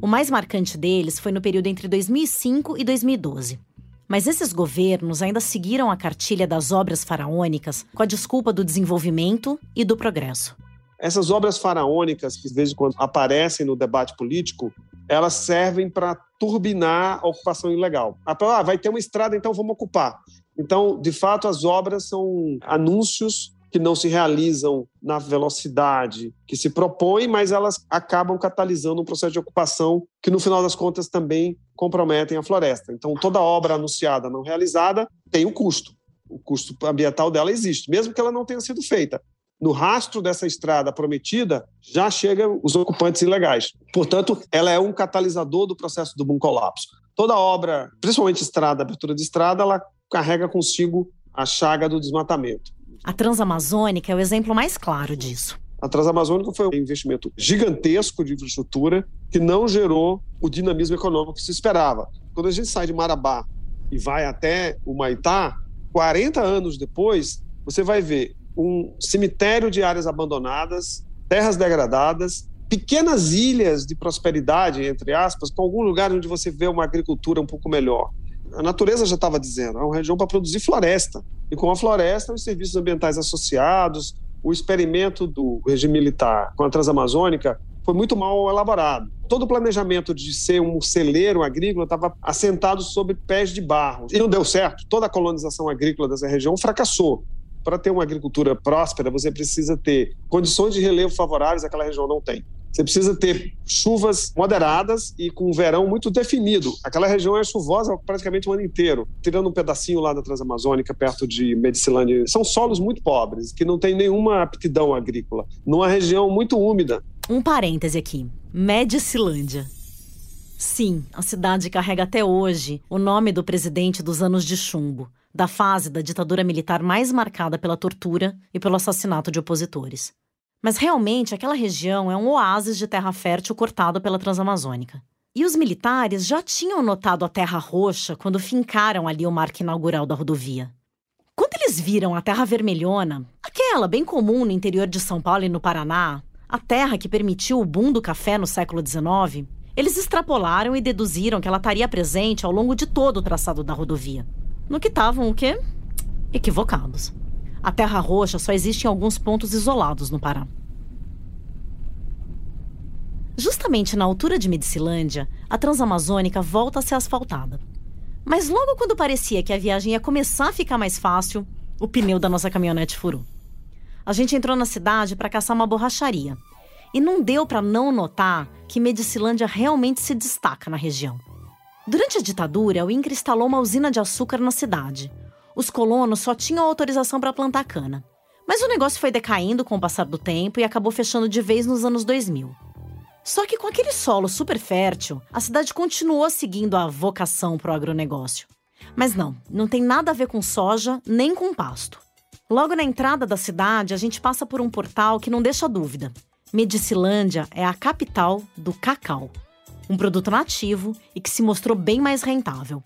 O mais marcante deles foi no período entre 2005 e 2012. Mas esses governos ainda seguiram a cartilha das obras faraônicas com a desculpa do desenvolvimento e do progresso. Essas obras faraônicas que de vez em quando aparecem no debate político, elas servem para turbinar a ocupação ilegal. Ah, vai ter uma estrada, então vamos ocupar. Então, de fato, as obras são anúncios que não se realizam na velocidade que se propõe, mas elas acabam catalisando um processo de ocupação que, no final das contas, também comprometem a floresta. Então, toda obra anunciada não realizada tem um custo. O custo ambiental dela existe, mesmo que ela não tenha sido feita. No rastro dessa estrada prometida, já chegam os ocupantes ilegais. Portanto, ela é um catalisador do processo do boom colapso. Toda obra, principalmente estrada, abertura de estrada, ela carrega consigo a chaga do desmatamento. A Transamazônica é o exemplo mais claro disso. A Transamazônica foi um investimento gigantesco de infraestrutura que não gerou o dinamismo econômico que se esperava. Quando a gente sai de Marabá e vai até o Maitá, 40 anos depois, você vai ver um cemitério de áreas abandonadas, terras degradadas, pequenas ilhas de prosperidade, entre aspas, com algum lugar onde você vê uma agricultura um pouco melhor a natureza já estava dizendo, é uma região para produzir floresta. E com a floresta, os serviços ambientais associados, o experimento do regime militar com a Transamazônica foi muito mal elaborado. Todo o planejamento de ser um celeiro agrícola estava assentado sobre pés de barro. E não deu certo. Toda a colonização agrícola dessa região fracassou. Para ter uma agricultura próspera, você precisa ter condições de relevo favoráveis, aquela região não tem. Você precisa ter chuvas moderadas e com um verão muito definido. Aquela região é chuvosa praticamente o ano inteiro, tirando um pedacinho lá da Transamazônica, perto de Medicilândia. São solos muito pobres, que não tem nenhuma aptidão agrícola. Numa região muito úmida. Um parêntese aqui: Medicilândia. Sim, a cidade carrega até hoje o nome do presidente dos anos de chumbo, da fase da ditadura militar mais marcada pela tortura e pelo assassinato de opositores. Mas realmente aquela região é um oásis de terra fértil cortado pela Transamazônica. E os militares já tinham notado a terra roxa quando fincaram ali o marco inaugural da rodovia. Quando eles viram a terra vermelhona, aquela bem comum no interior de São Paulo e no Paraná, a terra que permitiu o boom do café no século XIX, eles extrapolaram e deduziram que ela estaria presente ao longo de todo o traçado da rodovia. No que estavam o quê? Equivocados. A terra roxa só existe em alguns pontos isolados no Pará. Justamente na altura de Medicilândia, a Transamazônica volta a ser asfaltada. Mas logo quando parecia que a viagem ia começar a ficar mais fácil, o pneu da nossa caminhonete furou. A gente entrou na cidade para caçar uma borracharia. E não deu para não notar que Medicilândia realmente se destaca na região. Durante a ditadura, o INCRA instalou uma usina de açúcar na cidade, os colonos só tinham autorização para plantar cana. Mas o negócio foi decaindo com o passar do tempo e acabou fechando de vez nos anos 2000. Só que com aquele solo super fértil, a cidade continuou seguindo a vocação para o agronegócio. Mas não, não tem nada a ver com soja nem com pasto. Logo na entrada da cidade, a gente passa por um portal que não deixa dúvida. Medicilândia é a capital do cacau, um produto nativo e que se mostrou bem mais rentável.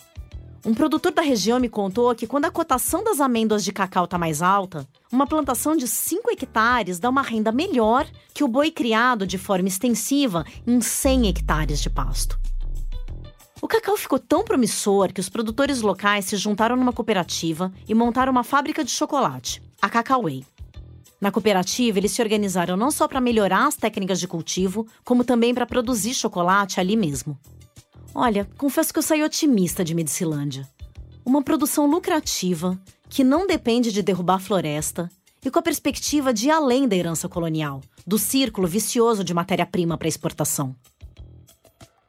Um produtor da região me contou que quando a cotação das amêndoas de cacau está mais alta, uma plantação de 5 hectares dá uma renda melhor que o boi criado de forma extensiva em 100 hectares de pasto. O cacau ficou tão promissor que os produtores locais se juntaram numa cooperativa e montaram uma fábrica de chocolate, a Cacauei. Na cooperativa, eles se organizaram não só para melhorar as técnicas de cultivo, como também para produzir chocolate ali mesmo. Olha, confesso que eu saí otimista de Medicilândia. Uma produção lucrativa, que não depende de derrubar floresta e com a perspectiva de ir além da herança colonial, do círculo vicioso de matéria-prima para exportação.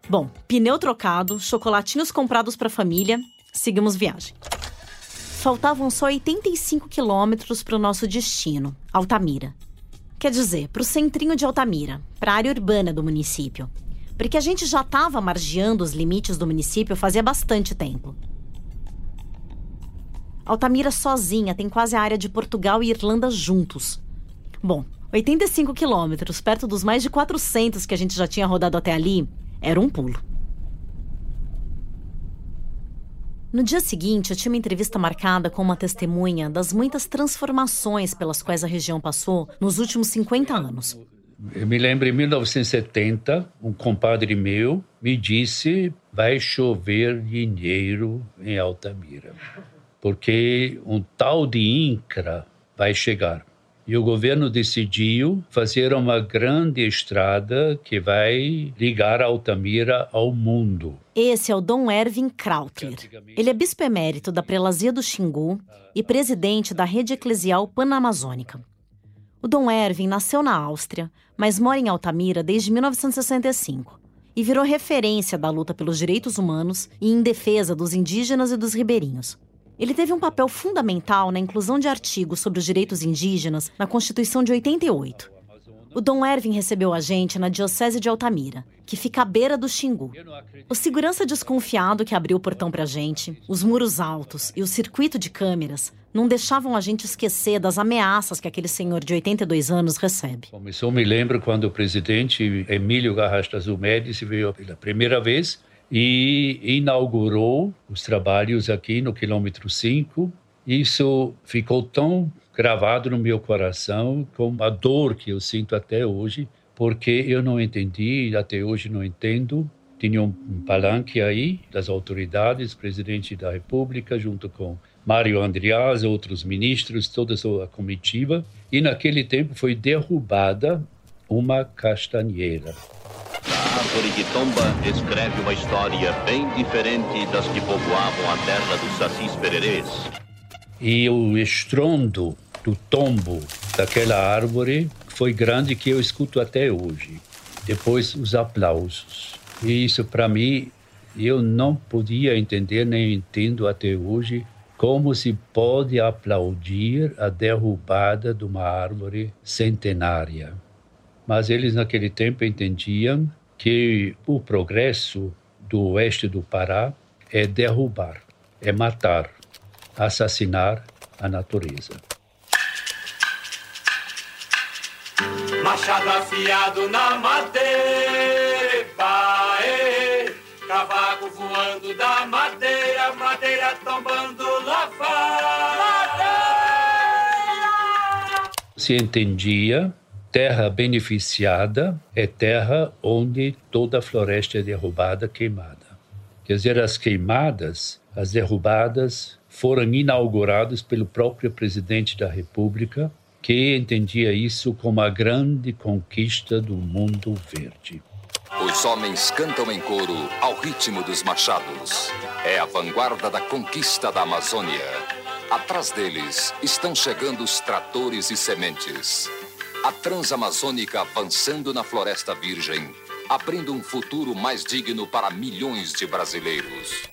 Bom, pneu trocado, chocolatinhos comprados para a família, seguimos viagem. Faltavam só 85 quilômetros para o nosso destino, Altamira. Quer dizer, para o centrinho de Altamira, para a área urbana do município. Porque a gente já estava margeando os limites do município fazia bastante tempo. Altamira sozinha tem quase a área de Portugal e Irlanda juntos. Bom, 85 quilômetros, perto dos mais de 400 que a gente já tinha rodado até ali, era um pulo. No dia seguinte, eu tinha uma entrevista marcada com uma testemunha das muitas transformações pelas quais a região passou nos últimos 50 anos. Eu me lembro em 1970, um compadre meu me disse: vai chover dinheiro em Altamira porque um tal de INCRA vai chegar. E o governo decidiu fazer uma grande estrada que vai ligar Altamira ao mundo. Esse é o Dom Erwin Krautler. Ele é bispo emérito da prelazia do Xingu e presidente da rede eclesial panamazônica. O Dom Erwin nasceu na Áustria, mas mora em Altamira desde 1965 e virou referência da luta pelos direitos humanos e em defesa dos indígenas e dos ribeirinhos. Ele teve um papel fundamental na inclusão de artigos sobre os direitos indígenas na Constituição de 88. O Dom Erwin recebeu a gente na Diocese de Altamira, que fica à beira do Xingu. O segurança desconfiado que abriu o portão pra gente, os muros altos e o circuito de câmeras não deixavam a gente esquecer das ameaças que aquele senhor de 82 anos recebe. Começou, me lembro quando o presidente Emílio Garrastas Médici veio pela primeira vez e inaugurou os trabalhos aqui no quilômetro 5. Isso ficou tão gravado no meu coração como a dor que eu sinto até hoje, porque eu não entendi, até hoje não entendo. Tinha um palanque aí das autoridades, presidente da República, junto com Mário Andreas, outros ministros, toda a comitiva, e naquele tempo foi derrubada uma castanheira árvore de tomba escreve uma história bem diferente das que povoavam a terra dos sacis pererês. E o estrondo do tombo daquela árvore foi grande que eu escuto até hoje. Depois os aplausos. E isso para mim eu não podia entender nem entendo até hoje como se pode aplaudir a derrubada de uma árvore centenária. Mas eles naquele tempo entendiam que o progresso do oeste do Pará é derrubar, é matar, assassinar a natureza. Machado afiado na madeira, cavaco voando da madeira, madeira tombando lá fora. Se entendia terra beneficiada é terra onde toda a floresta é derrubada, queimada. Quer dizer, as queimadas, as derrubadas, foram inauguradas pelo próprio presidente da República, que entendia isso como a grande conquista do mundo verde. Os homens cantam em coro ao ritmo dos machados. É a vanguarda da conquista da Amazônia. Atrás deles estão chegando os tratores e sementes. A Transamazônica avançando na Floresta Virgem, abrindo um futuro mais digno para milhões de brasileiros.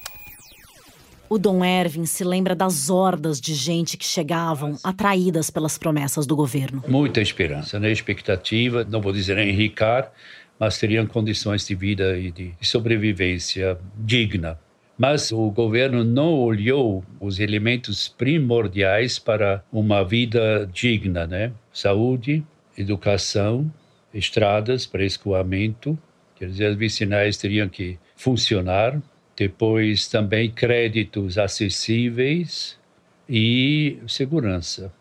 O Dom Erwin se lembra das hordas de gente que chegavam atraídas pelas promessas do governo. Muita esperança, né? expectativa, não vou dizer enricar, mas teriam condições de vida e de sobrevivência digna. Mas o governo não olhou os elementos primordiais para uma vida digna, né? Saúde, educação, estradas para escoamento, quer dizer, as vicinais teriam que funcionar, depois também créditos acessíveis e segurança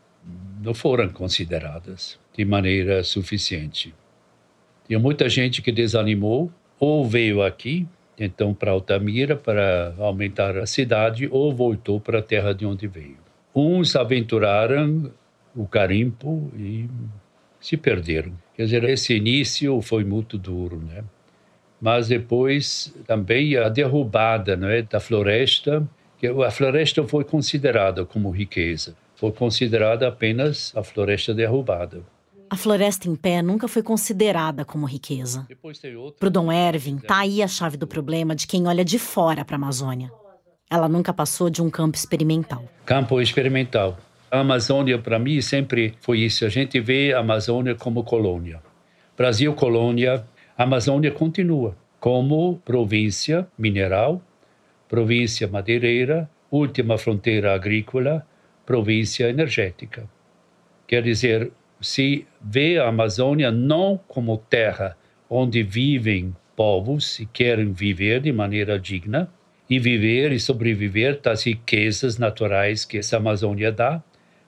não foram consideradas de maneira suficiente. Tinha muita gente que desanimou ou veio aqui, então para Altamira para aumentar a cidade ou voltou para a terra de onde veio. Uns aventuraram o carimpo e se perderam. Quer dizer, esse início foi muito duro, né? Mas depois também a derrubada, não é, da floresta, que a floresta foi considerada como riqueza. foi considerada apenas a floresta derrubada. A floresta em pé nunca foi considerada como riqueza. Para o Dom Erwin, tá aí a chave do problema de quem olha de fora para a Amazônia. Ela nunca passou de um campo experimental. Campo experimental. A Amazônia, para mim, sempre foi isso. A gente vê a Amazônia como colônia. Brasil, colônia. A Amazônia continua como província mineral, província madeireira, última fronteira agrícola, província energética. Quer dizer, se vê a Amazônia não como terra onde vivem povos e querem viver de maneira digna e viver e sobreviver das riquezas naturais que essa Amazônia dá,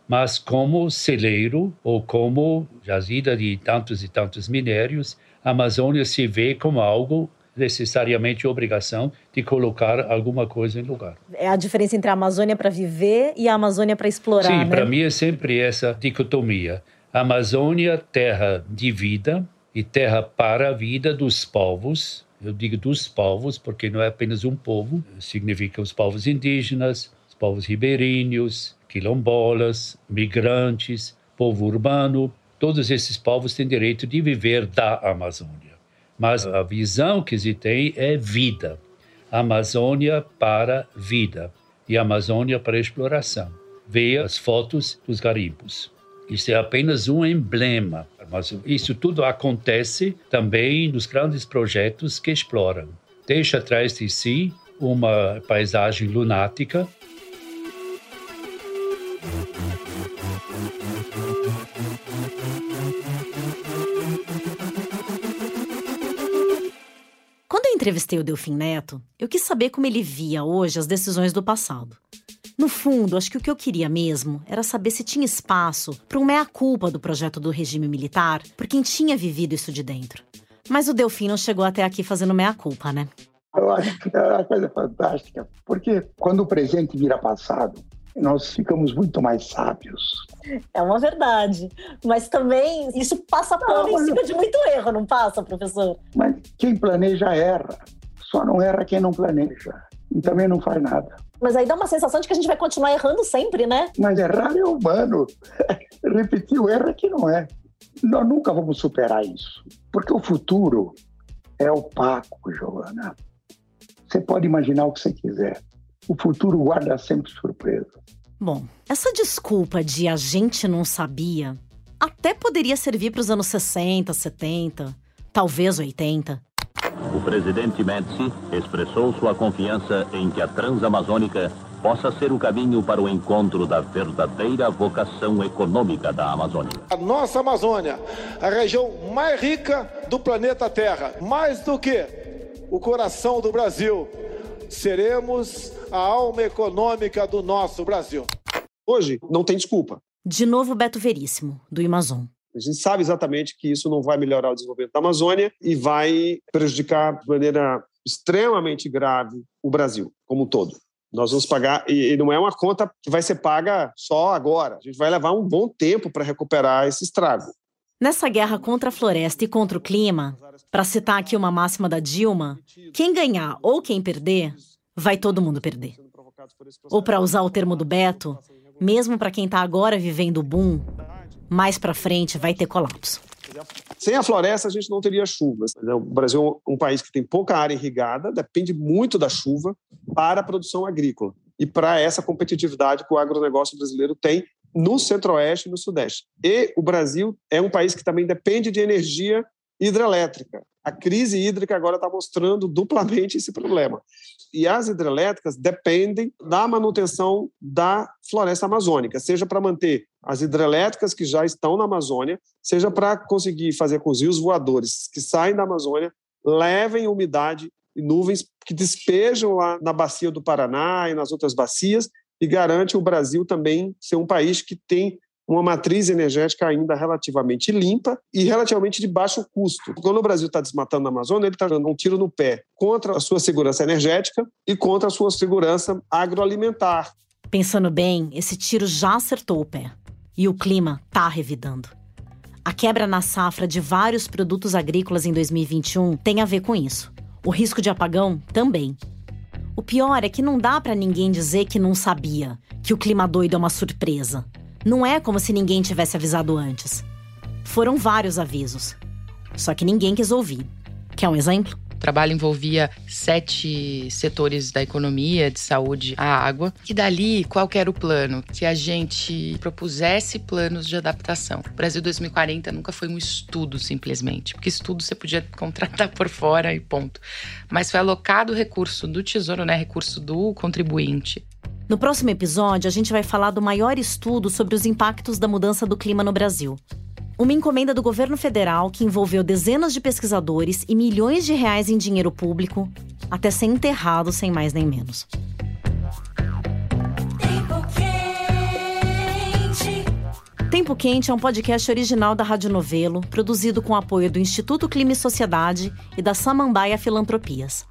mas como celeiro ou como jazida de tantos e tantos minérios, a Amazônia se vê como algo necessariamente obrigação de colocar alguma coisa em lugar. É a diferença entre a Amazônia para viver e a Amazônia para explorar. Sim, né? para mim é sempre essa dicotomia. Amazônia, terra de vida e terra para a vida dos povos. Eu digo dos povos porque não é apenas um povo, significa os povos indígenas, os povos ribeirinhos, quilombolas, migrantes, povo urbano. Todos esses povos têm direito de viver da Amazônia. Mas a visão que se tem é vida. Amazônia para vida e Amazônia para exploração. Veja as fotos dos garimpos. Isso é apenas um emblema, mas isso tudo acontece também nos grandes projetos que exploram. Deixa atrás de si uma paisagem lunática. Quando eu entrevistei o Delfim Neto, eu quis saber como ele via hoje as decisões do passado. No fundo, acho que o que eu queria mesmo era saber se tinha espaço para um meia-culpa do projeto do regime militar por quem tinha vivido isso de dentro. Mas o Delfim não chegou até aqui fazendo meia-culpa, né? Eu acho que é uma coisa fantástica, porque quando o presente vira passado, nós ficamos muito mais sábios. É uma verdade. Mas também isso passa pano em cima de muito erro, não passa, professor? Mas quem planeja erra. Só não erra quem não planeja. E também não faz nada. Mas aí dá uma sensação de que a gente vai continuar errando sempre, né? Mas errar é humano. Repetir o erro é que não é. Nós nunca vamos superar isso. Porque o futuro é opaco, Giovana. Você pode imaginar o que você quiser. O futuro guarda sempre surpresa. Bom, essa desculpa de a gente não sabia até poderia servir para os anos 60, 70, talvez 80. O presidente Médici expressou sua confiança em que a Transamazônica possa ser o caminho para o encontro da verdadeira vocação econômica da Amazônia. A nossa Amazônia, a região mais rica do planeta Terra, mais do que o coração do Brasil, seremos a alma econômica do nosso Brasil. Hoje não tem desculpa. De novo, Beto Veríssimo, do Amazon. A gente sabe exatamente que isso não vai melhorar o desenvolvimento da Amazônia e vai prejudicar de maneira extremamente grave o Brasil como um todo. Nós vamos pagar, e não é uma conta que vai ser paga só agora. A gente vai levar um bom tempo para recuperar esse estrago. Nessa guerra contra a floresta e contra o clima, para citar aqui uma máxima da Dilma, quem ganhar ou quem perder, vai todo mundo perder. Ou para usar o termo do Beto, mesmo para quem está agora vivendo o boom, mais para frente vai ter colapso. Sem a floresta, a gente não teria chuvas. O Brasil é um país que tem pouca área irrigada, depende muito da chuva para a produção agrícola e para essa competitividade que o agronegócio brasileiro tem no centro-oeste e no sudeste. E o Brasil é um país que também depende de energia hidrelétrica. A crise hídrica agora está mostrando duplamente esse problema. E as hidrelétricas dependem da manutenção da floresta amazônica, seja para manter as hidrelétricas que já estão na Amazônia, seja para conseguir fazer com os rios voadores que saem da Amazônia levem umidade e nuvens que despejam lá na bacia do Paraná e nas outras bacias e garante o Brasil também ser um país que tem uma matriz energética ainda relativamente limpa e relativamente de baixo custo. Quando o Brasil está desmatando a Amazônia, ele está dando um tiro no pé contra a sua segurança energética e contra a sua segurança agroalimentar. Pensando bem, esse tiro já acertou o pé. E o clima está revidando. A quebra na safra de vários produtos agrícolas em 2021 tem a ver com isso. O risco de apagão também. O pior é que não dá para ninguém dizer que não sabia, que o clima doido é uma surpresa. Não é como se ninguém tivesse avisado antes. Foram vários avisos. Só que ninguém quis ouvir. Quer um exemplo? O trabalho envolvia sete setores da economia, de saúde, a água. E dali, qual era o plano? Que a gente propusesse planos de adaptação. O Brasil 2040 nunca foi um estudo, simplesmente. Porque estudo você podia contratar por fora e ponto. Mas foi alocado recurso do Tesouro, né? Recurso do contribuinte. No próximo episódio, a gente vai falar do maior estudo sobre os impactos da mudança do clima no Brasil. Uma encomenda do governo federal que envolveu dezenas de pesquisadores e milhões de reais em dinheiro público, até ser enterrado sem mais nem menos. Tempo Quente é um podcast original da Rádio Novelo, produzido com apoio do Instituto Clima e Sociedade e da Samambaia Filantropias.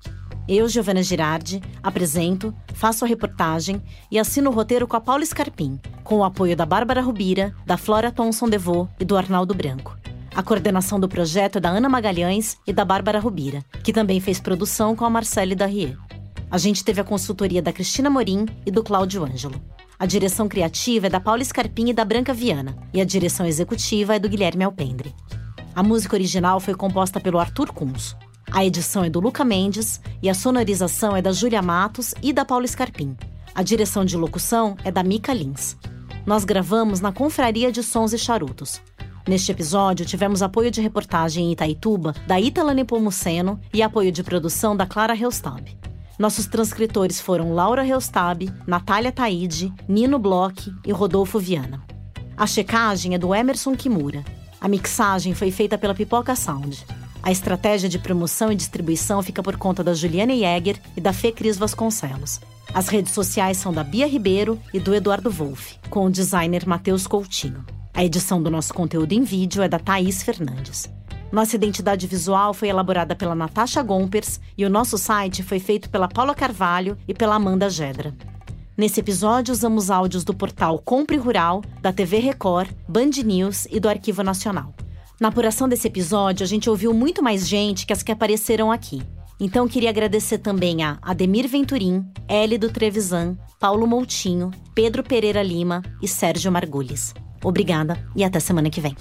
Eu, Giovana Girardi, apresento, faço a reportagem e assino o roteiro com a Paula Scarpim, com o apoio da Bárbara Rubira, da Flora Thomson Devô e do Arnaldo Branco. A coordenação do projeto é da Ana Magalhães e da Bárbara Rubira, que também fez produção com a Marcele Darrier. A gente teve a consultoria da Cristina Morim e do Cláudio Ângelo. A direção criativa é da Paula Scarpim e da Branca Viana, e a direção executiva é do Guilherme Alpendre. A música original foi composta pelo Arthur Kunz. A edição é do Luca Mendes e a sonorização é da Júlia Matos e da Paula Scarpim. A direção de locução é da Mica Lins. Nós gravamos na Confraria de Sons e Charutos. Neste episódio, tivemos apoio de reportagem em Itaituba da Itala Nepomuceno e apoio de produção da Clara Reustab. Nossos transcritores foram Laura Reustab, Natália Taide, Nino Bloch e Rodolfo Viana. A checagem é do Emerson Kimura. A mixagem foi feita pela Pipoca Sound. A estratégia de promoção e distribuição fica por conta da Juliana Jäger e da Fê Cris Vasconcelos. As redes sociais são da Bia Ribeiro e do Eduardo Wolff, com o designer Matheus Coutinho. A edição do nosso conteúdo em vídeo é da Thaís Fernandes. Nossa identidade visual foi elaborada pela Natasha Gompers e o nosso site foi feito pela Paula Carvalho e pela Amanda Gedra. Nesse episódio, usamos áudios do portal Compre Rural, da TV Record, Band News e do Arquivo Nacional. Na apuração desse episódio, a gente ouviu muito mais gente que as que apareceram aqui. Então queria agradecer também a Ademir Venturim, do Trevisan, Paulo Moutinho, Pedro Pereira Lima e Sérgio Margules. Obrigada e até semana que vem.